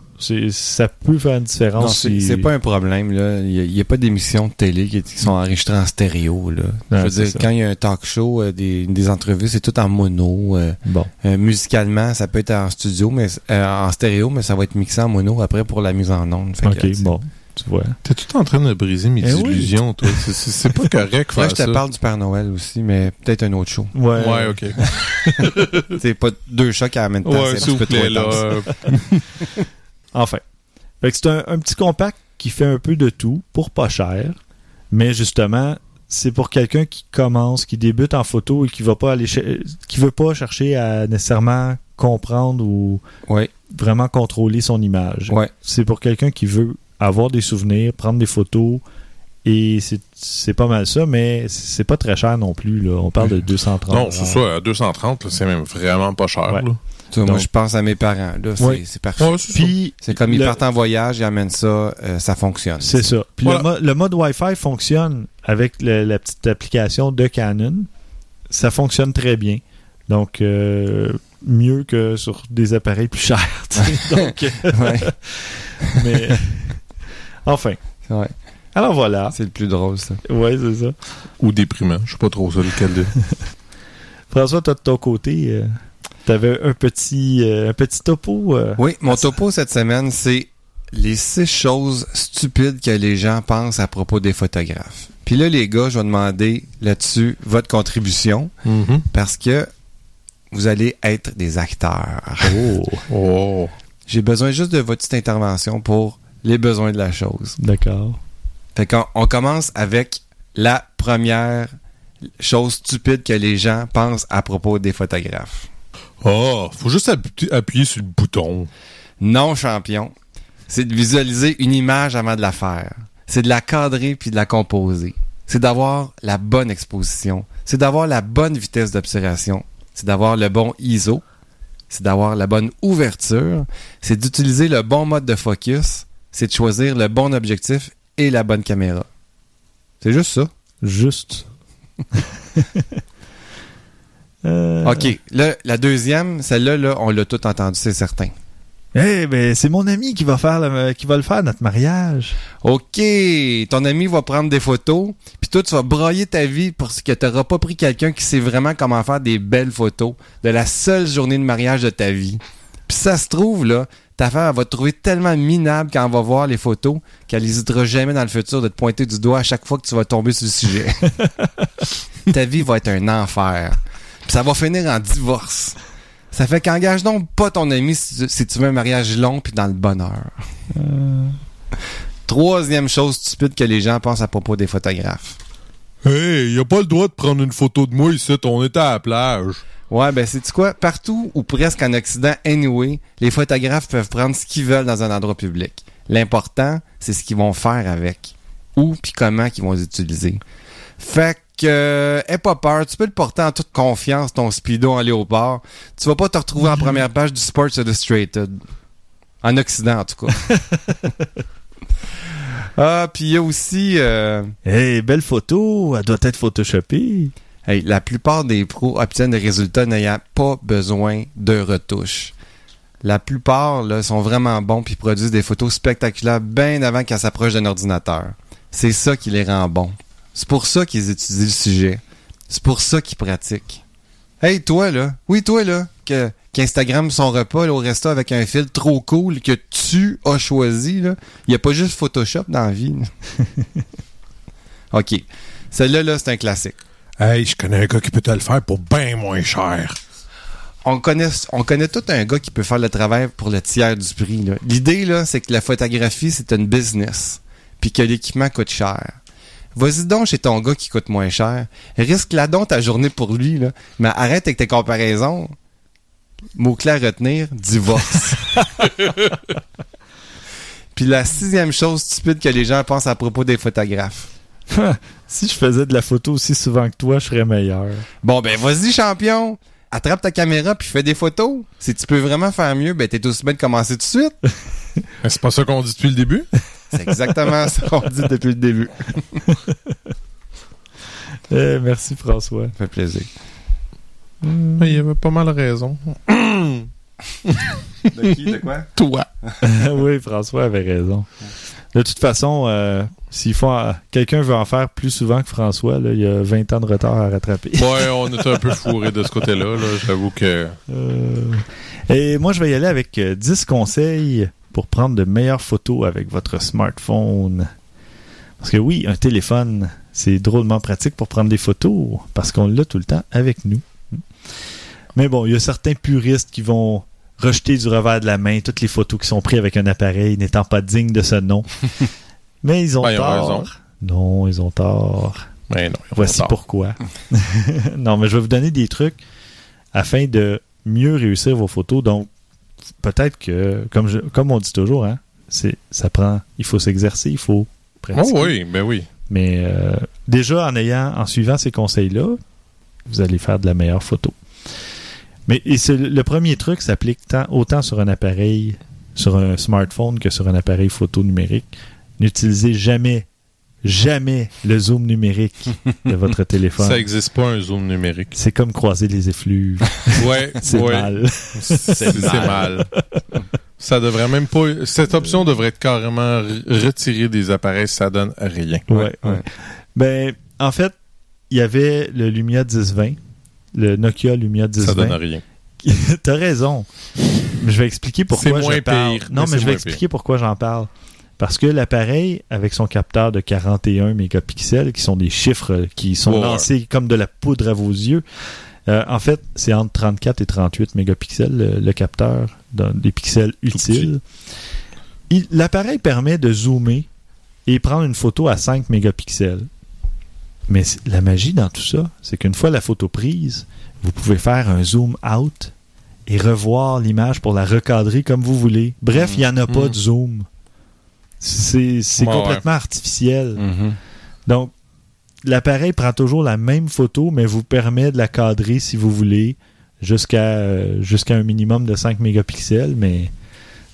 ça peut faire une Non, différence. c'est si- c'est pas un problème. là. Il n'y a, pas d'émissions de télé qui, qui sont enregistrées en stéréo. Là. Je veux dire, ça. quand il y a un talk show, euh, des, des entrevues, c'est tout en mono. euh, Bon. euh, musicalement, ça peut être en studio, mais en stéréo, mais ça va être mixé en mono après pour la mise en onde. Fait Ok, bon. Tu vois. T'es tout en train de briser mes Eh oui. illusions, toi. C'est- pas correct, faire je te ça. parle du Père Noël aussi, mais peut-être un autre show. Ouais. Ouais, ok. C'est pas deux en même temps. Ouais, c'est un petit peu là. Enfin. Fait que c'est un, un petit compact qui fait un peu de tout pour pas cher. Mais justement, c'est pour quelqu'un qui commence, qui débute en photo et qui va pas aller qui veut pas chercher à nécessairement comprendre ou Ouais, vraiment contrôler son image. ouais. C'est pour quelqu'un qui veut avoir des souvenirs, prendre des photos et c'est- c'est pas mal ça, mais c'est pas très cher non plus. Là. On parle de 230 Non, c'est ça, à 230, là, c'est même vraiment pas cher. Ouais. là. Moi, je pense à mes parents. Là, c'est Ouais. parfait. Ouais, c'est ça. Puis C'est comme ils le- partent en voyage, ils amènent ça, euh, ça fonctionne. C'est ça. Puis Voilà. le, mo- le mode Wi-Fi fonctionne avec le- la petite application de Canon. Ça fonctionne très bien. Donc, euh, mieux que sur des appareils plus chers. Donc, euh, mais, enfin. ouais. Alors voilà. C'est le plus drôle, ça. Ouais, c'est ça. Ou déprimant. Je sais pas trop ça, lequel de. François, toi de ton côté, euh, t'avais un petit, euh, un petit topo. euh, Oui, mon topo cette semaine, c'est les six choses stupides que les gens pensent à propos des photographes. Puis là, les gars, je vais demander là-dessus votre contribution Mhm. parce que vous allez être des acteurs. Oh, Oh. J'ai besoin juste de votre petite intervention pour les besoins de la chose. d'accord. Fait qu'on on commence avec la première chose stupide que les gens pensent à propos des photographes. Oh, faut juste appu- appuyer sur le bouton. Non, champion. C'est de visualiser une image avant de la faire. C'est de la cadrer puis de la composer. C'est d'avoir la bonne exposition. C'est d'avoir la bonne vitesse d'observation. C'est d'avoir le bon ISO. C'est d'avoir la bonne ouverture. C'est d'utiliser le bon mode de focus. C'est de choisir le bon objectif et la bonne caméra. C'est juste ça? Juste. Euh, OK. Là, la deuxième, celle-là, là, on l'a tout entendu, c'est certain. Eh ben, c'est mon ami qui va faire le- qui va le faire notre mariage. OK, ton ami va prendre des photos, puis toi, tu vas broyer ta vie parce que tu n'auras pas pris quelqu'un qui sait vraiment comment faire des belles photos de la seule journée de mariage de ta vie. Puis ça se trouve, là, ta femme elle va te trouver tellement minable quand elle va voir les photos qu'elle n'hésitera jamais dans le futur de te pointer du doigt à chaque fois que tu vas tomber sur le sujet. ta vie va être un enfer. Puis ça va finir en divorce. Ça fait qu'engage donc pas ton ami si tu, si tu veux un mariage long puis dans le bonheur. Troisième chose stupide que les gens pensent à propos des photographes. Hey, y a pas le droit de prendre une photo de moi ici, on était à la plage. Ouais, ben c'est quoi? Partout ou presque en Occident, anyway, les photographes peuvent prendre ce qu'ils veulent dans un endroit public. L'important, c'est ce qu'ils vont faire avec. Où puis comment qu'ils vont les utiliser. Fait que, euh, aie pas peur, tu peux le porter en toute confiance, ton speedo en léopard. Tu vas pas te retrouver en première page du Sports Illustrated. En Occident, en tout cas. ah, puis il y a aussi... euh, Hey, belle photo, elle doit être photoshopée. La plupart des pros obtiennent des résultats n'ayant pas besoin de retouches. La plupart là, sont vraiment bons puis produisent des photos spectaculaires bien avant qu'elles s'approchent d'un ordinateur. C'est ça qui les rend bons. C'est pour ça qu'ils étudient le sujet. C'est pour ça qu'ils pratiquent. Hey, toi, là. Oui, toi, là. Que, qu'Instagram son repas au resto avec un fil trop cool que tu as choisi. Il n'y a pas juste Photoshop dans la vie. OK. Celle-là, là, c'est un classique. Hey, je connais un gars qui peut te le faire pour bien moins cher. on connaît, on connaît tout un gars qui peut faire le travail pour le tiers du prix. là. L'idée, là, c'est que la photographie, c'est une business. Puis que l'équipement coûte cher. Vas-y donc chez ton gars qui coûte moins cher. Risque-la donc ta journée pour lui, là. Mais arrête avec tes comparaisons. Mot-clé à retenir, divorce. Puis la sixième chose stupide que les gens pensent à propos des photographes. Si je faisais de la photo aussi souvent que toi, je serais meilleur. Bon, ben vas-y, champion. Attrape ta caméra puis fais des photos. Si tu peux vraiment faire mieux, ben t'es aussi bien de commencer tout de suite. Mais c'est pas ça qu'on dit depuis le début? C'est exactement ce qu'on dit depuis le début. Eh, merci François. Ça fait plaisir. Il y avait pas mal raison. De qui, de quoi? Toi. oui, François avait raison. De toute façon, euh, s'il faut en- quelqu'un veut en faire plus souvent que François, là, il y a 20 ans de retard à rattraper. Ouais, on était un peu fourré de ce côté-là. là. J'avoue que. Euh, Et moi, je vais y aller avec euh, 10 conseils pour prendre de meilleures photos avec votre smartphone. Parce que oui, un téléphone, c'est drôlement pratique pour prendre des photos parce qu'on l'a tout le temps avec nous. Mais bon, il y a certains puristes qui vont rejeter du revers de la main toutes les photos qui sont prises avec un appareil n'étant pas dignes de ce nom. Mais ils ont Ben, ils ont tort. raison. Non, ils ont tort. Mais non, ils ont Voici tort. pourquoi. non, mais je vais vous donner des trucs afin de mieux réussir vos photos. Donc, peut-être que, comme, je- comme on dit toujours, hein, c'est, ça prend, il faut s'exercer, il faut pratiquer. Oh oui, ben oui. Mais euh, déjà, en ayant, en suivant ces conseils-là, vous allez faire de la meilleure photo. Mais et c'est le le premier truc s'applique tant, autant sur un appareil, sur un smartphone que sur un appareil photo numérique. N'utilisez jamais, jamais le zoom numérique de votre téléphone. Ça n'existe pas un zoom numérique. C'est comme croiser les effluves. Ouais, C'est ouais. mal. C'est mal. Ça devrait même pas. Cette option devrait être carrément retirée des appareils, ça donne rien. Ouais, ouais. Ben, en fait, il y avait le Lumia 1020, le Nokia Lumia Ça donne 1020. rien. T'as raison. Mais je vais expliquer pourquoi C'est moins je parle. pire, non, mais je vais expliquer pourquoi j'en parle. Parce que l'appareil, avec son capteur de 41 mégapixels, qui sont des chiffres qui sont lancés comme de la poudre à vos yeux, euh, en fait, c'est entre 34 et 38 mégapixels, le, le capteur, dans des pixels utiles. Il- L'appareil permet de zoomer et prendre une photo à 5 mégapixels. Mais la magie dans tout ça, c'est qu'une fois la photo prise, vous pouvez faire un zoom out et revoir l'image pour la recadrer comme vous voulez. Bref, il n'y en a pas Mm. de zoom. C'est Ouais, complètement artificiel. Mhm. Donc, l'appareil prend toujours la même photo, mais vous permet de la cadrer si vous voulez jusqu'à euh, jusqu'à un minimum de 5 mégapixels, mais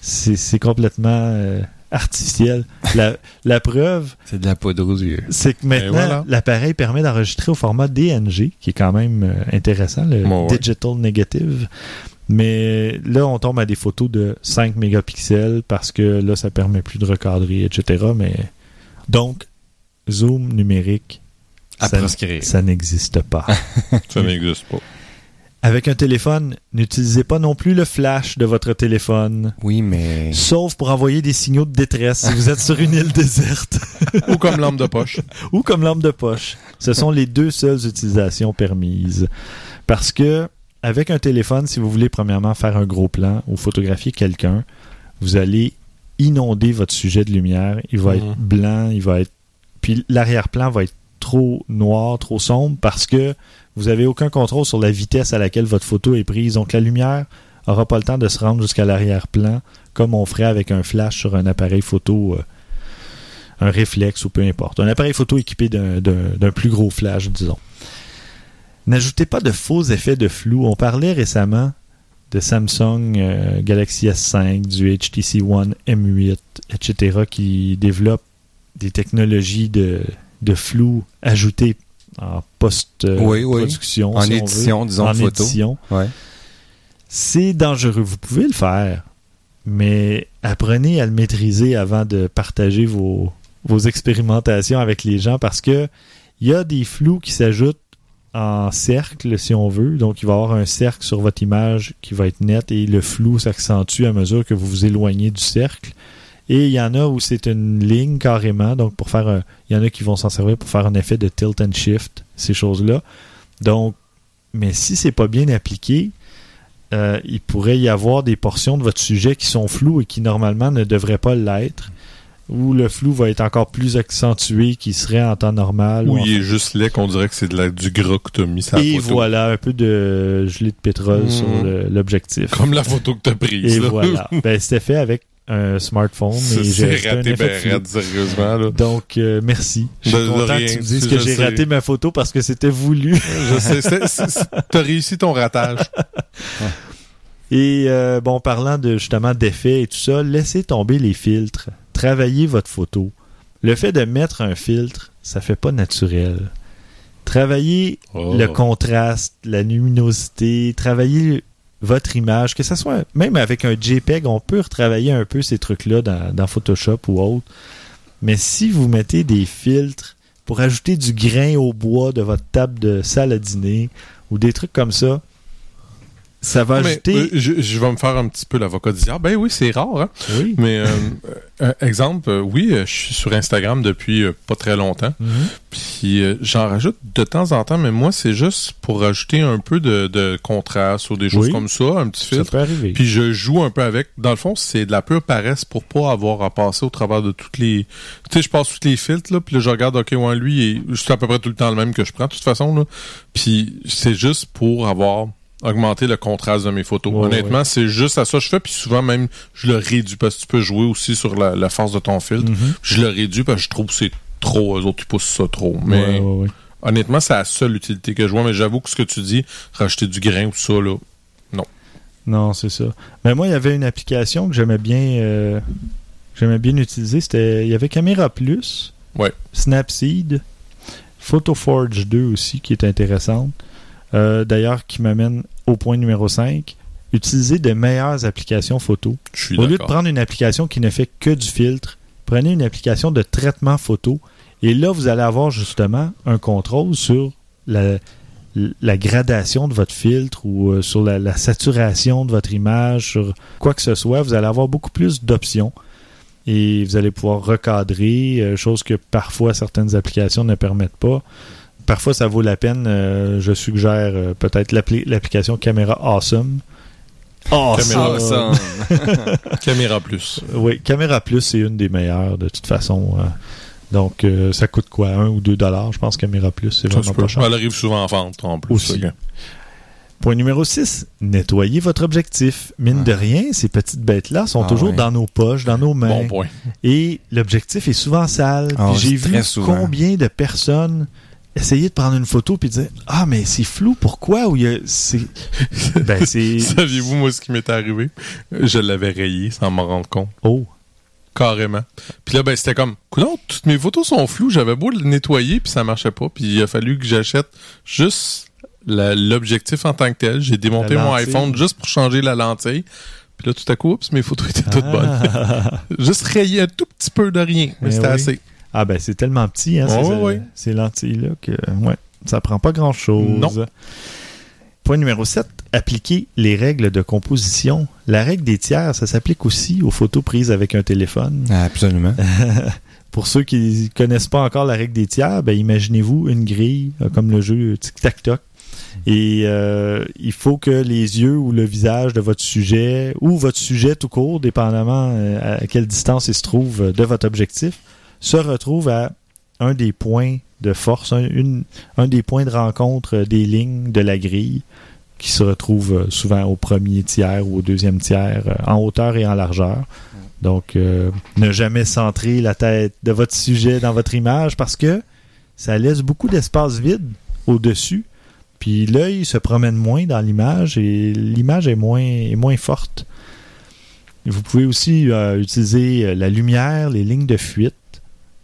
c'est complètement euh, artificiel. La, la preuve, C'est de la poudre aux yeux. c'est que maintenant, voilà. l'appareil permet d'enregistrer au format DNG, qui est quand même euh, intéressant, le ouais. Digital Negative. Mais là, on tombe à des photos de 5 mégapixels parce que là, ça permet plus de recadrer, etc. Mais donc, zoom numérique, À ça, ça n'existe pas. Ça n'existe pas. Avec un téléphone, n'utilisez pas non plus le flash de votre téléphone. Oui, mais. Sauf pour envoyer des signaux de détresse si vous êtes sur une île déserte Ou comme lampe de poche. ou comme lampe de poche. Ce sont les deux seules utilisations permises. Parce que, avec un téléphone, si vous voulez premièrement faire un gros plan ou photographier quelqu'un, vous allez inonder votre sujet de lumière. Il va Mhm. être blanc, il va être. Puis l'arrière-plan va être trop noir, trop sombre parce que vous avez aucun contrôle sur la vitesse à laquelle votre photo est prise. Donc la lumière aura pas le temps de se rendre jusqu'à l'arrière-plan comme on ferait avec un flash sur un appareil photo, euh, un réflexe ou peu importe. Un appareil photo équipé d'un plus gros flash, disons. N'ajoutez pas de faux effets de flou. On parlait récemment de Samsung euh, Galaxy S5, du HTC One M8, etc., qui développent des technologies de, de flou ajoutées en Oui, oui. post-production. En si on veut. édition, disons, en photo. édition. Ouais. C'est dangereux. Vous pouvez le faire, mais apprenez à le maîtriser avant de partager vos, vos expérimentations avec les gens parce que il y a des flous qui s'ajoutent en cercle, si on veut. Donc, il va y avoir un cercle sur votre image qui va être net et le flou s'accentue à mesure que vous vous éloignez du cercle. Et il y en a où c'est une ligne carrément. Donc, pour faire un- il y en a qui vont s'en servir pour faire un effet de tilt and shift, ces choses-là. Donc, mais si c'est pas bien appliqué, euh, il pourrait y avoir des portions de votre sujet qui sont floues et qui normalement ne devraient pas l'être, ou le flou va être encore plus accentué qu'il serait en temps normal. Ou il est juste laid qu'on dirait que c'est de la, du gras que t'as mis sur la et photo. voilà, un peu de gelée de pétrole Mhm. sur l'objectif. Comme la photo que t'as prise. Et là. voilà. Ben, c'était fait avec un smartphone. C'est raté, ben raide, sérieusement. Là. Donc, euh, merci. Je suis De- de content rien, que tu me dises que j'ai raté ma photo parce que c'était voulu. Je sais, t'as réussi ton ratage. Et euh, bon, parlant de justement d'effets et tout ça, laissez tomber les filtres. Travaillez votre photo. Le fait de mettre un filtre, ça fait pas naturel. Travaillez Oh. le contraste, la luminosité, travaillez votre image, que ce soit même avec un JPEG, on peut retravailler un peu ces trucs-là dans, dans Photoshop ou autre. Mais si vous mettez des filtres pour ajouter du grain au bois de votre table de salle à dîner ou des trucs comme ça, ça va ajouter. euh, je, je vais me faire un petit peu l'avocat du diable. Ben oui, c'est rare, hein. Oui. Mais euh, euh, exemple, euh, oui, je suis sur Instagram depuis pas très longtemps. Mhm. Puis euh, j'en rajoute de temps en temps, mais moi, c'est juste pour rajouter un peu de, de contraste ou des choses Oui. comme ça, un petit Ça filtre. peut arriver. Puis je joue un peu avec. Dans le fond, c'est de la pure paresse pour pas avoir à passer au travers de toutes les. Tu sais, je passe tous les filtres là, puis là je regarde, ok, ouais, lui, et c'est à peu près tout le temps le même que je prends, de toute façon là. Puis c'est juste pour avoir augmenté le contraste de mes photos. Ouais, Honnêtement, c'est juste à ça que je fais. Puis souvent même, je le réduis parce que tu peux jouer aussi sur la, la force de ton filtre. Mhm. Je le réduis parce que je trouve que c'est trop. Eux autres, ils poussent ça trop. Mais Ouais, honnêtement, c'est la seule utilité que je vois. Mais j'avoue que ce que tu dis, rajouter du grain ou ça là. Non, c'est ça. Mais moi, il y avait une application que j'aimais bien, euh, j'aimais bien utiliser. C'était, il y avait Camera Plus, Ouais. Snapseed, PhotoForge 2 aussi, qui est intéressante. Euh, d'ailleurs, qui m'amène au point numéro 5. Utiliser de meilleures applications photo. Au lieu de prendre une application qui ne fait que du filtre, prenez une application de traitement photo. Et là, vous allez avoir justement un contrôle sur la, la gradation de votre filtre ou euh, sur la, la saturation de votre image, sur quoi que ce soit. Vous allez avoir beaucoup plus d'options. Et vous allez pouvoir recadrer, euh, chose que parfois certaines applications ne permettent pas. Parfois, ça vaut la peine. euh, je suggère euh, peut-être l'appli- l'application Camera Awesome. Caméra Awesome. Caméra plus. Oui, Caméra Plus, c'est une des meilleures de toute façon. euh. donc, euh, ça coûte quoi? Un ou deux dollars, je pense, Caméra Plus. C'est vraiment pas cher. Elle arrive souvent en vente en plus. Aussi. Point numéro 6, nettoyez votre objectif. Mine Ah. de rien, ces petites bêtes-là sont Ah toujours dans nos poches, dans nos mains. Bon point. Et l'objectif est souvent sale. Ah, J'ai vu souvent. combien de personnes essayer de prendre une photo puis dire Ah, mais c'est flou, pourquoi Ou il y a- c'est. ben, c'est. Saviez-vous, moi, ce qui m'était arrivé? Je l'avais rayé sans m'en rendre compte. Oh. Carrément. Puis là, ben, c'était comme, coudonc, toutes mes photos sont floues, j'avais beau le nettoyer, puis ça marchait pas. Puis il a fallu que j'achète juste l'objectif en tant que tel. J'ai démonté mon iPhone juste pour changer la lentille. Puis là, tout à coup, oups, mes photos étaient toutes bonnes. Ah. Juste rayer un tout petit peu de rien, mais Eh c'était oui. assez. Ah ben c'est tellement petit hein, Ouais, ces, ouais, ouais. ces lentilles-là que ouais, ça prend pas grand-chose. Non. Point numéro 7, appliquer les règles de composition. La règle des tiers, ça s'applique aussi aux photos prises avec un téléphone. Ah, Absolument. Pour ceux qui connaissent pas encore la règle des tiers, ben, imaginez-vous une grille euh, comme le jeu Tic-Tac-Toc. Et euh, il faut que les yeux ou le visage de votre sujet, ou votre sujet tout court, dépendamment euh, à quelle distance il se trouve de votre objectif, se retrouve à un des points de force, un, une- un des points de rencontre des lignes de la grille qui se retrouve euh, souvent au premier tiers ou au deuxième tiers, euh, en hauteur et en largeur. Donc, euh, ne jamais centrer la tête de votre sujet dans votre image parce que ça laisse beaucoup d'espace vide au-dessus. Puis l'œil se promène moins dans l'image et l'image est moins, est moins forte. Vous pouvez aussi utiliser la lumière, les lignes de fuite,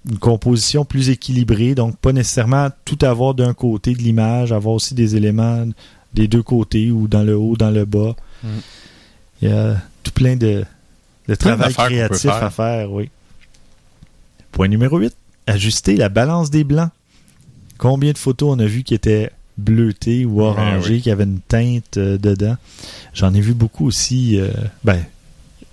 une composition plus équilibrée, donc pas nécessairement tout avoir d'un côté de l'image, avoir aussi des éléments des deux côtés ou dans le haut, dans le bas. Mm. Il y a tout plein de, de travail créatif faire. à faire, oui. Point numéro 8. Ajuster la balance des blancs. Combien de photos on a vu qui étaient bleutées ou orangées, oui. qui avaient une teinte euh, dedans? J'en ai vu beaucoup aussi, euh, ben,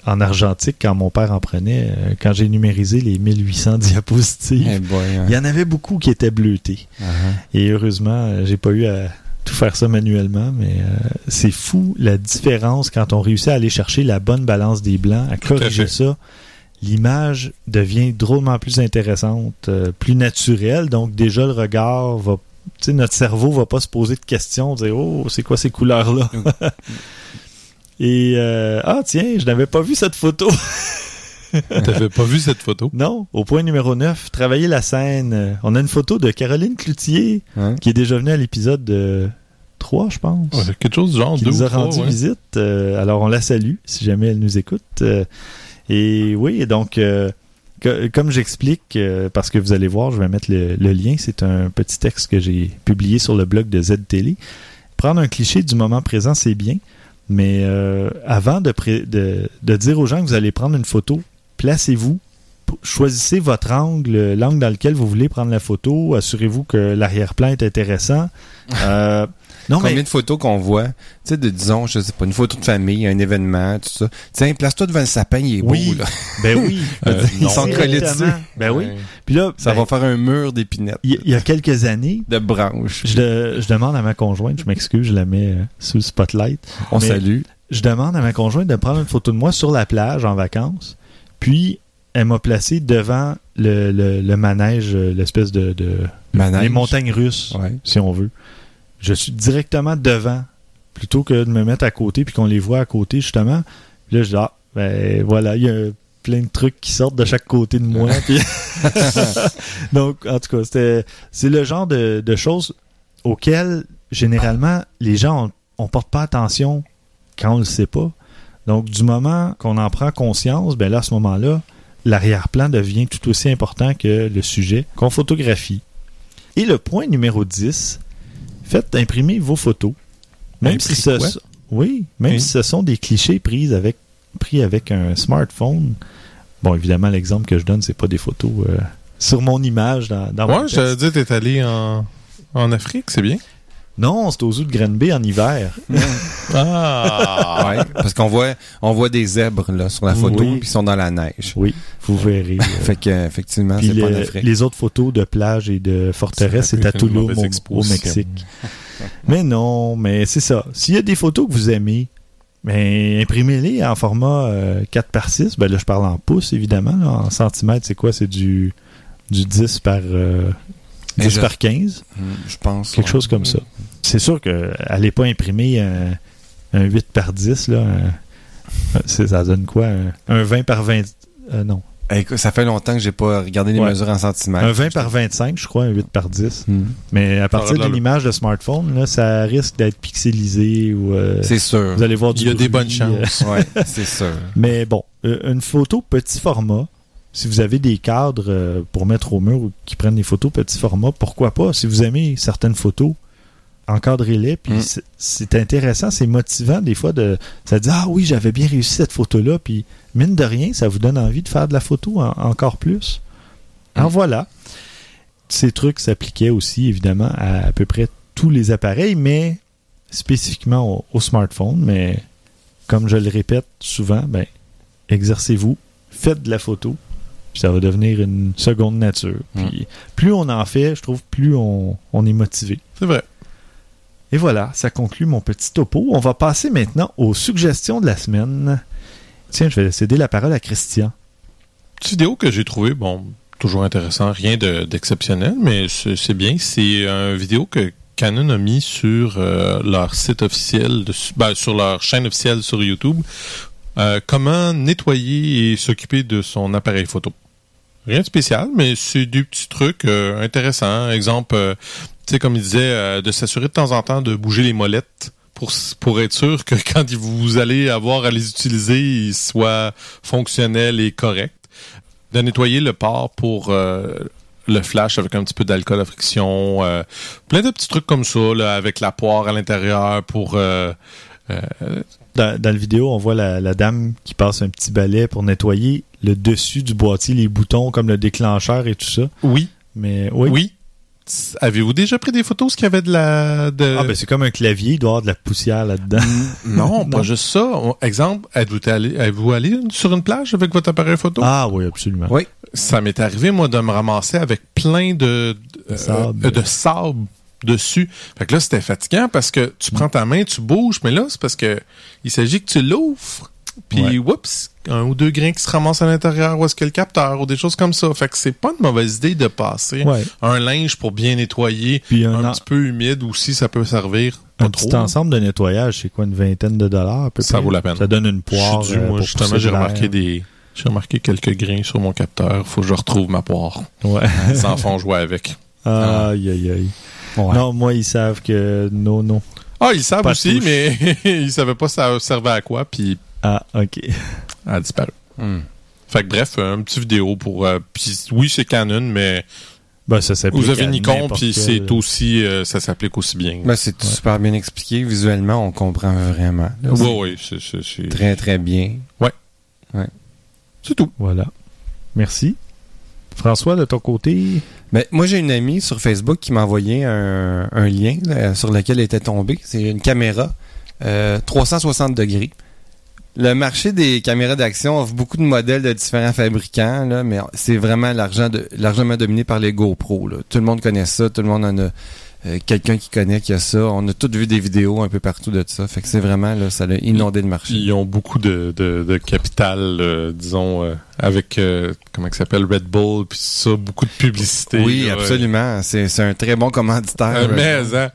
en argentique, quand mon père en prenait, euh, quand j'ai numérisé les 1800 diapositives. Eh boy, hein. Il y en avait beaucoup qui étaient bleutées. Ah, Et heureusement, euh, j'ai pas eu à tout faire ça manuellement, mais euh, c'est fou la différence quand on réussit à aller chercher la bonne balance des blancs, à corriger ça. L'image devient drôlement plus intéressante, euh, plus naturelle. Donc déjà le regard va, tu sais, notre cerveau va pas se poser de questions, dire oh c'est quoi ces couleurs là. Et euh, ah tiens, je n'avais pas vu cette photo. T'avais pas vu cette photo? Non, au point numéro 9, travailler la scène. On a une photo de Caroline Cloutier hein? qui est déjà venue à l'épisode de 3, je pense. Ouais, quelque chose du genre qui nous ou a rendu ouais. visite. Euh, alors, on la salue si jamais elle nous écoute. Euh, et oui, donc, euh, que- comme j'explique, euh, parce que vous allez voir, je vais mettre le, le lien, c'est un petit texte que j'ai publié sur le blog de Z-Télé. Prendre un cliché du moment présent, c'est bien, mais euh, avant de, de, de dire aux gens que vous allez prendre une photo, placez-vous, choisissez votre angle, l'angle dans lequel vous voulez prendre la photo, assurez-vous que l'arrière-plan est intéressant. Euh, non, Combien mais de photos qu'on voit, tu sais, de, disons, je sais pas, une photo de famille, un événement, tout ça. Tiens, place-toi devant le sapin, il est Oui. beau, là. Ben oui. Euh, Ils sont collés dessus. Ben oui. Ouais. Puis là, Ça ben, va faire un mur d'épinettes, il y, a quelques années, de branches. je, de- je demande à ma conjointe, je m'excuse, je la mets euh, sous le spotlight. On mais- salue. Je demande à ma conjointe de prendre une photo de moi sur la plage en vacances. Puis, elle m'a placé devant le, le- le manège, euh, l'espèce de, de Manège. les montagnes russes, Ouais. si on veut. Je suis directement devant, plutôt que de me mettre à côté puis qu'on les voit à côté, justement. Puis là, je dis, ah, ben voilà, il y a plein de trucs qui sortent de chaque côté de moi. puis- Donc, en tout cas, c'est le genre de, de choses auxquelles, généralement, les gens, on, on porte pas attention quand on le sait pas. Donc, du moment qu'on en prend conscience, ben là, à ce moment-là, l'arrière-plan devient tout aussi important que le sujet qu'on photographie. Et le point numéro 10, faites imprimer vos photos. Même si ce Imprimer quoi? so- oui, même Oui. si ce sont des clichés pris avec pris avec un smartphone. Bon, évidemment, l'exemple que je donne, c'est pas des photos euh, sur mon image dans, dans mon Ouais, j'avais texte. dit, t'es allé en, en Afrique, c'est bien. Non, c'est aux zoo de Granby en hiver. Ah! Ouais, parce qu'on voit, on voit des zèbres, là, sur la photo, Oui. puis ils sont dans la neige. Oui, vous verrez. euh, Fait que, effectivement, Puis c'est pas en Afrique. les autres photos de plage et de forteresse, c'est à mauvaise au. Mexique. mais non, mais c'est ça. S'il y a des photos que vous aimez, ben, imprimez-les en format euh, 4 par 6. Ben là, je parle en pouces, évidemment. là. En centimètres, c'est quoi? C'est du, du 10 par, euh, 10 je- par 15. Hmm, Je pense. Quelque ouais. chose comme ça. C'est sûr que allez pas imprimer un, un 8 par 10, là. un- c'est- ça donne quoi? Un, un 20 par 20... euh, non. Eh, écoute, ça fait longtemps que j'ai pas regardé les Ouais. mesures en centimètres. Un 20 par 25, je crois, un 8 par 10. Hmm. Mais à partir de d'une l'allure. image de smartphone, là, ça risque d'être pixelisé ou euh, C'est sûr. vous allez voir du Il y a des bonnes chances. Ouais, c'est sûr. mais bon, euh, une photo petit format, si vous avez des cadres euh, pour mettre au mur ou qui prennent des photos petit format, pourquoi pas? Si vous aimez certaines photos, encadrez-les. Puis Mm. c'est- intéressant, c'est motivant des fois de ça dit ah oui j'avais bien réussi cette photo là. Puis mine de rien, ça vous donne envie de faire de la photo en- encore plus. Alors Mm. voilà, ces trucs s'appliquaient aussi évidemment à à peu près tous les appareils, mais spécifiquement au, au smartphone, mais comme je le répète souvent, ben, exercez-vous, faites de la photo, puis ça va devenir une seconde nature. Puis plus on en fait, je trouve, plus on, on est motivé. C'est vrai. Et voilà, ça conclut mon petit topo. On va passer maintenant aux suggestions de la semaine. Tiens, je vais céder la parole à Christian. Petite vidéo que j'ai trouvé, bon, toujours intéressant, rien de- d'exceptionnel, mais c'est c'est bien. C'est une vidéo que Canon a mis sur euh, leur site officiel, de- ben, sur leur chaîne officielle sur YouTube. Euh, comment nettoyer et s'occuper de son appareil photo. Rien de spécial, mais c'est des petits trucs euh, intéressants. Exemple, euh, tu sais, comme il disait, euh, de s'assurer de temps en temps de bouger les molettes pour, pour être sûr que quand vous allez avoir à les utiliser, ils soient fonctionnels et corrects. De nettoyer le port pour le flash avec un petit peu d'alcool à friction. plein de petits trucs comme ça, là, avec la poire à l'intérieur pour... Dans, dans la vidéo, on voit la, la dame qui passe un petit balai pour nettoyer le dessus du boîtier, les boutons comme le déclencheur et tout ça. oui, Mais oui. oui. Avez-vous déjà pris des photos ce qu'il y avait de la... De... Ah, ben c'est comme un clavier, il doit y avoir de la poussière là-dedans. Non, pas juste ça. Exemple, êtes-vous allé, êtes-vous allé sur une plage avec votre appareil photo? Ah oui, absolument. Oui. Ça m'est arrivé, moi, de me ramasser avec plein de, De euh, sable. euh, de sable dessus. Fait que là, c'était fatigant parce que tu prends ta main, tu bouges, mais là, c'est parce que il s'agit que tu l'ouvres. Puis, Ouais. un ou deux grains qui se ramassent à l'intérieur, où est-ce que le capteur, ou des choses comme ça. Fait que c'est pas une mauvaise idée de passer Ouais. un linge pour bien nettoyer, Puis un, petit peu humide aussi, ça peut servir. Pas un trop. petit ensemble de nettoyage, c'est quoi, une vingtaine de dollars peu Ça près? vaut la peine. Ça donne une poire. dû, euh, moi, justement, j'ai remarqué des. J'ai remarqué quelques grains sur mon capteur. Faut que je retrouve ma poire. Ouais. Les enfants jouaient avec. Aïe, aïe, aïe. Ouais. Non, moi, ils savent que non, non. Ah, ils savent Pas aussi, touche. mais ils savaient pas ça servait à quoi, puis Ah, ok. elle a disparu. Hmm. Fait que bref, un petit vidéo pour. euh, puis oui, c'est Canon, mais Ben, ça s'applique vous avez Nikon, puis c'est aussi, euh, ça s'applique aussi bien. Ben, c'est super bien expliqué. Visuellement, on comprend vraiment. oui, C'est oui, Très, très bien. c'est tout. Voilà. Merci. François, de ton côté, Ben, moi, j'ai une amie sur Facebook qui m'a envoyé un, lien sur lequel elle était tombée. C'est une caméra euh, 360 degrés. Le marché des caméras d'action offre beaucoup de modèles de différents fabricants, mais c'est vraiment largement dominé par les GoPro. Tout le monde connaît ça, tout le monde en a euh, quelqu'un qui connaît qui a ça. On a tous vu des vidéos un peu partout de ça. Fait que c'est vraiment là, ça a inondé le marché. Ils ont beaucoup de, de, de capital, euh, disons, euh, avec, euh, comment ça s'appelle, Red Bull, puis ça, beaucoup de publicité. Oui, là, absolument. C'est c'est un très bon commanditaire. mais, hein,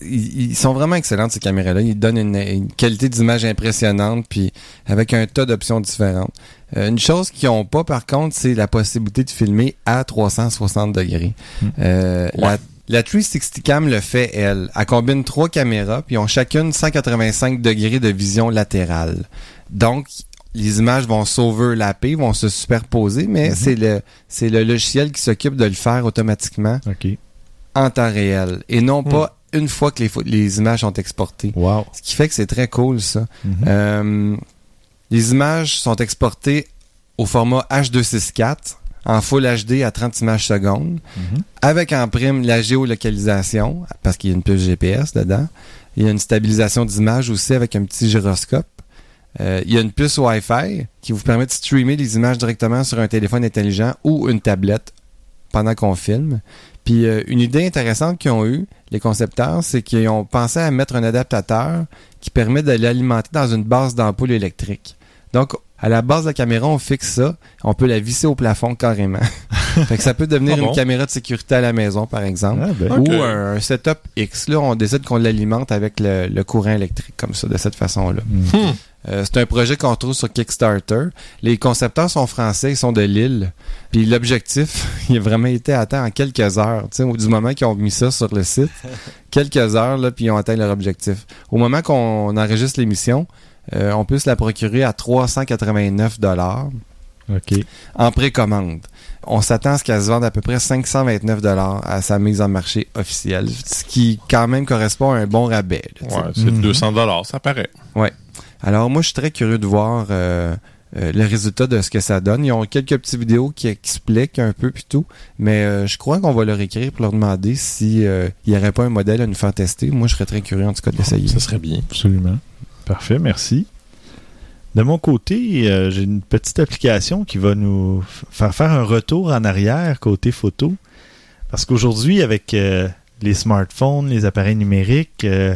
ils, ils sont vraiment excellentes, ces caméras-là. Ils donnent une, une qualité d'image impressionnante, puis avec un tas d'options différentes. Euh, une chose qu'ils n'ont pas, par contre, c'est la possibilité de filmer à 360 degrés. Hmm. Euh, la, la 360 Cam le fait, elle. Elle combine trois caméras, puis ont chacune 185 degrés de vision latérale. Donc, les images vont s'overlapper, vont se superposer, mais Mhm. c'est le c'est le logiciel qui s'occupe de le faire automatiquement en temps réel et non pas une fois que les images sont exportées. Wow. Ce qui fait que c'est très cool, ça. Mhm. Euh, les images sont exportées au format H264 en Full HD à 30 images secondes Mhm. avec en prime la géolocalisation parce qu'il y a une puce GPS dedans. Il y a une stabilisation d'image aussi avec un petit gyroscope. Euh, il y a une puce Wi-Fi qui vous permet de streamer les images directement sur un téléphone intelligent ou une tablette pendant qu'on filme. Puis euh, une idée intéressante qu'ils ont eue, les concepteurs, c'est qu'ils ont pensé à mettre un adaptateur qui permet de l'alimenter dans une base d'ampoule électrique. Donc, à la base de la caméra, on fixe ça, on peut la visser au plafond carrément. fait que ça peut devenir Ah bon? une caméra de sécurité à la maison, par exemple. Ah, ben. Ou un, un setup X. Là, on décide qu'on l'alimente avec le, le courant électrique, comme ça, de cette façon-là. Mhm. Hmm. Euh, c'est un projet qu'on trouve sur Kickstarter. Les concepteurs sont français, ils sont de Lille. Puis l'objectif, il a vraiment été atteint en quelques heures. Tu sais, au- du moment qu'ils ont mis ça sur le site, quelques heures, là, puis ils ont atteint leur objectif. Au moment qu'on enregistre l'émission, euh, on peut se la procurer à 389 dollars OK. en précommande. On s'attend à ce qu'elle se vende à peu près 529 dollars à sa mise en marché officielle, ce qui quand même correspond à un bon rabais. là. Ouais, c'est Mhm. 200 dollars, ça paraît. Alors moi, je suis très curieux de voir euh, euh, le résultat de ce que ça donne. Ils ont quelques petites vidéos qui expliquent un peu puis tout, mais euh, je crois qu'on va leur écrire pour leur demander si euh, il n'y aurait pas un modèle à nous faire tester. Moi, je serais très curieux en tout cas d'essayer. Ça serait bien. Absolument. Parfait, merci. De mon côté, euh, j'ai une petite application qui va nous faire faire un retour en arrière côté photo. Parce qu'aujourd'hui, avec euh, les smartphones, les appareils numériques, euh,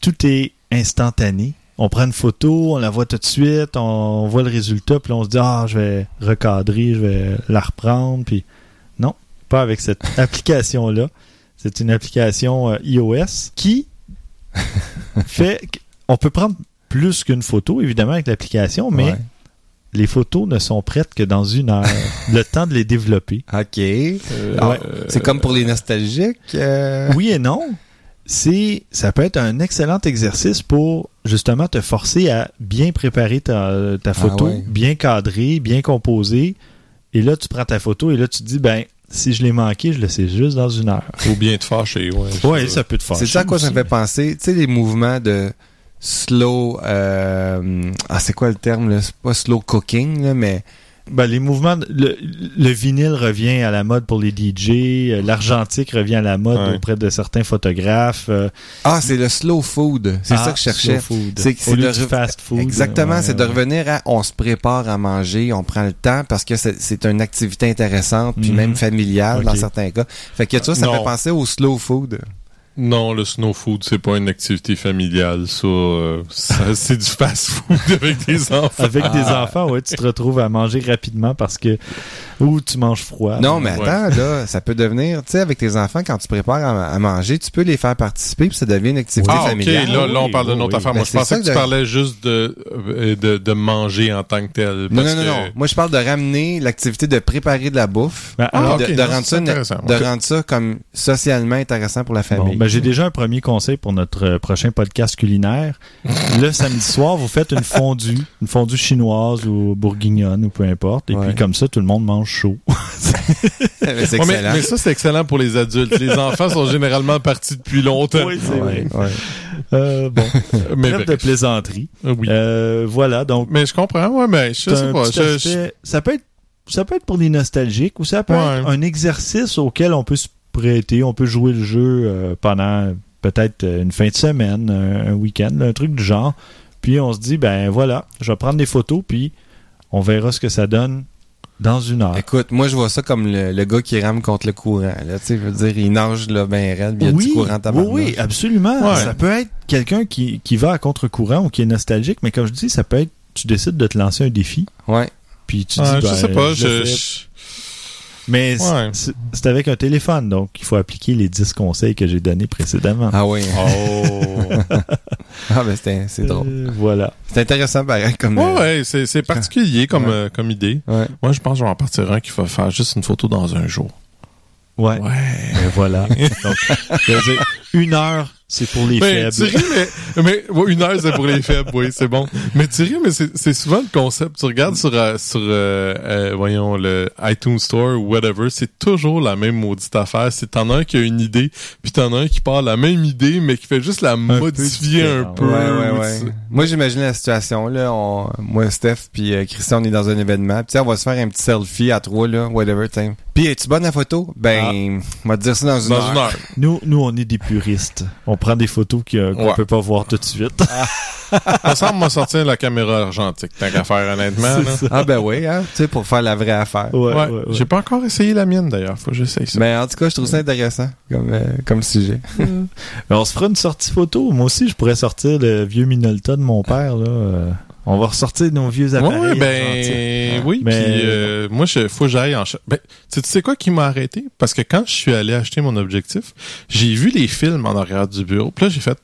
tout est instantané. On prend une photo, on la voit tout de suite, on voit le résultat, puis on se dit ah, je vais recadrer, je vais la reprendre, puis non, pas avec cette application-là. C'est une application iOS qui fait on peut prendre plus qu'une photo, évidemment, avec l'application, mais Ouais. les photos ne sont prêtes que dans une heure. le temps de les développer. Ok. Euh, Ah, ouais. C'est comme pour les nostalgiques. euh, Oui et non. C'est, ça peut être un excellent exercice pour justement te forcer à bien préparer ta, ta photo, ouais. bien cadrer, bien composer. Et là, tu prends ta photo et là, tu te dis, ben, si je l'ai manqué, je le sais juste dans une heure. Faut bien te fâcher, ouais. Ouais, ça peut te faire. C'est ça à quoi ça me fait penser. Tu sais, les mouvements de slow. euh, ah, c'est quoi le terme là? C'est pas slow cooking, là, mais. Ben, les mouvements, le, le vinyle revient à la mode pour les DJ, euh, l'argentique revient à la mode Ouais. auprès de certains photographes. euh, Ah, c'est le slow food. C'est ah, ça que je cherchais. slow food. C'est- Au c'est lieu de du fast food. Exactement, ouais, c'est de revenir à on se prépare à manger, on prend le temps parce que c'est- c'est une activité intéressante puis Mhm. même familiale dans certains cas. Fait que tu vois, ça me Non. fait penser au slow food. Non, le snow food, c'est pas une activité familiale, ça. euh, ça, c'est du fast food avec des enfants. Avec des Ah. enfants, ouais, tu te retrouves à manger rapidement parce que ou tu manges froid. Non, mais Ouais. attends, là, ça peut devenir, tu sais, avec tes enfants, quand tu prépares à, à manger, tu peux les faire participer puis ça devient une activité Ah, ok, familiale. là, là, on parle d'une oui, autre oui. affaire. Ben, Moi, je c'est pensais ça que tu de- parlais juste de, euh, de, de manger en tant que tel. Non, parce non, non, que- non. Moi, je parle de ramener l'activité de préparer de la bouffe. Ben, Ah, alors, de, ok, de non, rendre c'est ça, de Ok. rendre ça comme socialement intéressant pour la bon, famille. Ben, j'ai déjà un premier conseil pour notre euh, prochain podcast culinaire. le samedi soir, vous faites une fondue, une fondue chinoise ou bourguignonne ou peu importe. Et Ouais. puis comme ça, tout le monde mange chaud. c'est Ouais, mais, ça, c'est excellent pour les adultes. Les enfants sont généralement partis depuis longtemps. Oui, c'est Ouais, ouais. Euh, bon, mais trêve de bref. plaisanterie. Oui. Euh, voilà, donc Mais je comprends, ouais, mais je c'est sais un pas. petit je- je- aspect- ça peut être ça peut être pour les nostalgiques ou ça peut Ouais. être un exercice auquel on peut se prêter, on peut jouer le jeu euh, pendant peut-être euh, une fin de semaine, un, un week-end, un truc du genre. Puis on se dit ben voilà, je vais prendre des photos puis on verra ce que ça donne dans une heure. Écoute, moi, je vois ça comme le, le gars qui rame contre le courant. Là, tu sais, je veux dire, il nage là, ben raide, puis il y a du courant oui, oui, absolument. Ouais. Ça peut être quelqu'un qui, qui va à contre-courant ou qui est nostalgique, mais comme je dis, ça peut être tu décides de te lancer un défi, Ouais. puis tu Ouais, dis je ben, sais pas. je le Je, fais. je- Mais c'est- Ouais. c'est c'est avec un téléphone, donc il faut appliquer les 10 conseils que j'ai donnés précédemment. Ah oui. Oh. Ah, ben, c'est c'est drôle. Euh, voilà. C'est intéressant, pareil, comme... ouais, euh, ouais, c'est, c'est particulier comme, Ouais. euh, comme idée. ouais. Moi, je pense que je vais en partir un qui va faire juste une photo dans un jour. Ouais. Ouais. Ben voilà. Donc, une heure, c'est pour les Mais faibles. Thierry, mais, mais ouais, une heure, c'est pour les faibles, oui, c'est bon. Mais Thierry, mais c'est, c'est souvent le concept. Tu regardes sur, euh, sur euh, euh, voyons, le iTunes Store ou whatever, c'est toujours la même maudite affaire. C'est t'en as un qui a une idée, puis t'en as un qui part la même idée, mais qui fait juste la modifier un peu. Ouais, ouais, ou ouais. tu- Moi, j'imagine la situation, là. On, moi, Steph, puis euh, Christian, on est dans un événement. Puis, tu on va se faire un petit selfie à trois, là, whatever, t'sais. Puis, es-tu bonne la photo? Ben, on va te dire ça dans une Dans heure. une heure. Nous, nous, on est des puristes. On prend des photos euh, qu'on Ouais. peut pas voir tout de suite. Ça semble m'a sortir la caméra argentique, tant qu'à faire, honnêtement. là. Ah, ben oui, hein. Tu sais, pour faire la vraie affaire. Ouais, Ouais, ouais, ouais. J'ai pas encore essayé la mienne, d'ailleurs. Faut que j'essaye ça. Mais en tout cas, je trouve ça intéressant comme, euh, comme sujet. Mais on se fera une sortie photo. Moi aussi, je pourrais sortir le vieux Minolta de mon père. Là. On va ressortir nos vieux appareils. ouais, ben oui, Mais- puis euh, moi je faut que j'aille en ch- ben, tu sais- tu sais quoi qui m'a arrêté? Parce que quand je suis allé acheter mon objectif, j'ai vu les films en arrière du bureau. Puis là j'ai fait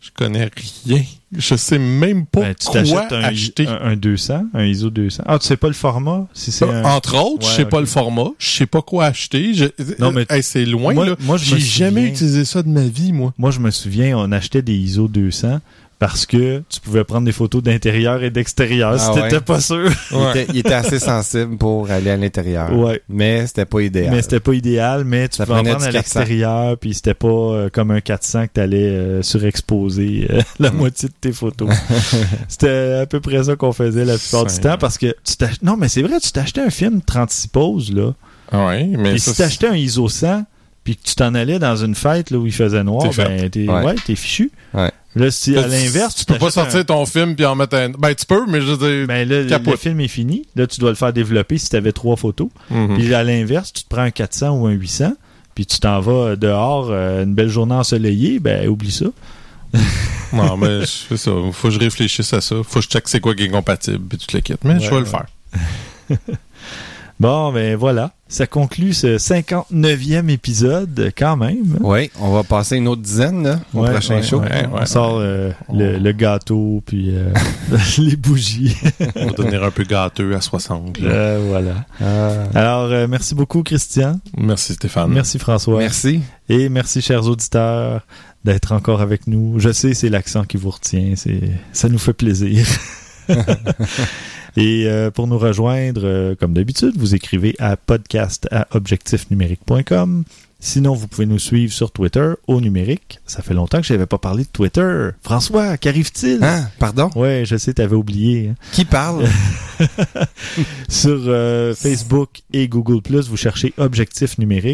je connais rien. Je sais même pas Ben, tu quoi t'achètes un, acheter. un, un 200, un ISO 200. Ah, tu sais pas le format? Si c'est un... Entre autres, je Ouais, sais pas le format, je sais pas quoi acheter. Je... Non, mais- Hey, c'est loin Moi- là. moi, je me j'ai jamais souviens- utilisé ça de ma vie moi. Moi, je me souviens, on achetait des ISO 200 parce que tu pouvais prendre des photos d'intérieur et d'extérieur si Ah t'étais ouais? pas sûr. Il, était, il était assez sensible pour aller à l'intérieur. Ouais. Mais c'était pas idéal. Mais c'était pas idéal, mais tu Ça pouvais en prendre à du 400. l'extérieur, puis c'était pas euh, comme un 400 que t'allais euh, surexposer euh, la Mm. moitié de tes photos. c'était à peu près ça qu'on faisait la plupart du temps, parce que tu non, mais c'est vrai, tu t'achetais un film 36 poses, là, Ah Ouais, mais et ça, si t'achetais un ISO 100, puis que tu t'en allais dans une fête là, où il faisait noir, T'es ben t'es Ouais. ouais, t'es fichu. Ouais. Là, si à l'inverse, tu peux pas un- sortir ton film puis en mettre un. Ben, tu peux, mais je veux dire. Ben là, le- le film est fini. Là, tu dois le faire développer si tu avais trois photos. Mhm. Puis à l'inverse, tu te prends un 400 ou un 800, puis tu t'en vas dehors, euh, une belle journée ensoleillée, ben oublie ça. Non, mais je fais ça. Faut que je réfléchisse à ça. Faut que je check c'est quoi qui est compatible puis tu le quittes. Mais je Ouais, vais le faire. Bon, ben voilà. Ça conclut ce 59e épisode, quand même. Oui, on va passer une autre dizaine là, au Ouais, prochain ouais, show. ouais. Ouais, on ouais. sort euh, le, le gâteau, puis euh, les bougies. On va devenir un peu gâteux à 60. là. Euh, voilà. Ah. Alors, euh, merci beaucoup, Christian. Merci Stéphane. Merci, François. Merci. Et merci, chers auditeurs, d'être encore avec nous. Je sais, c'est l'accent qui vous retient. C'est, ça nous fait plaisir. Et euh, pour nous rejoindre, euh, comme d'habitude, vous écrivez à podcast à objectifnumérique.com. Sinon, vous pouvez nous suivre sur Twitter au numérique. Ça fait longtemps que je n'avais pas parlé de Twitter. François, qu'arrive-t-il? Hein? Pardon? Ouais, je sais, t'avais oublié. hein. Qui parle? Sur euh, Facebook et Google+, vous cherchez Objectif numérique.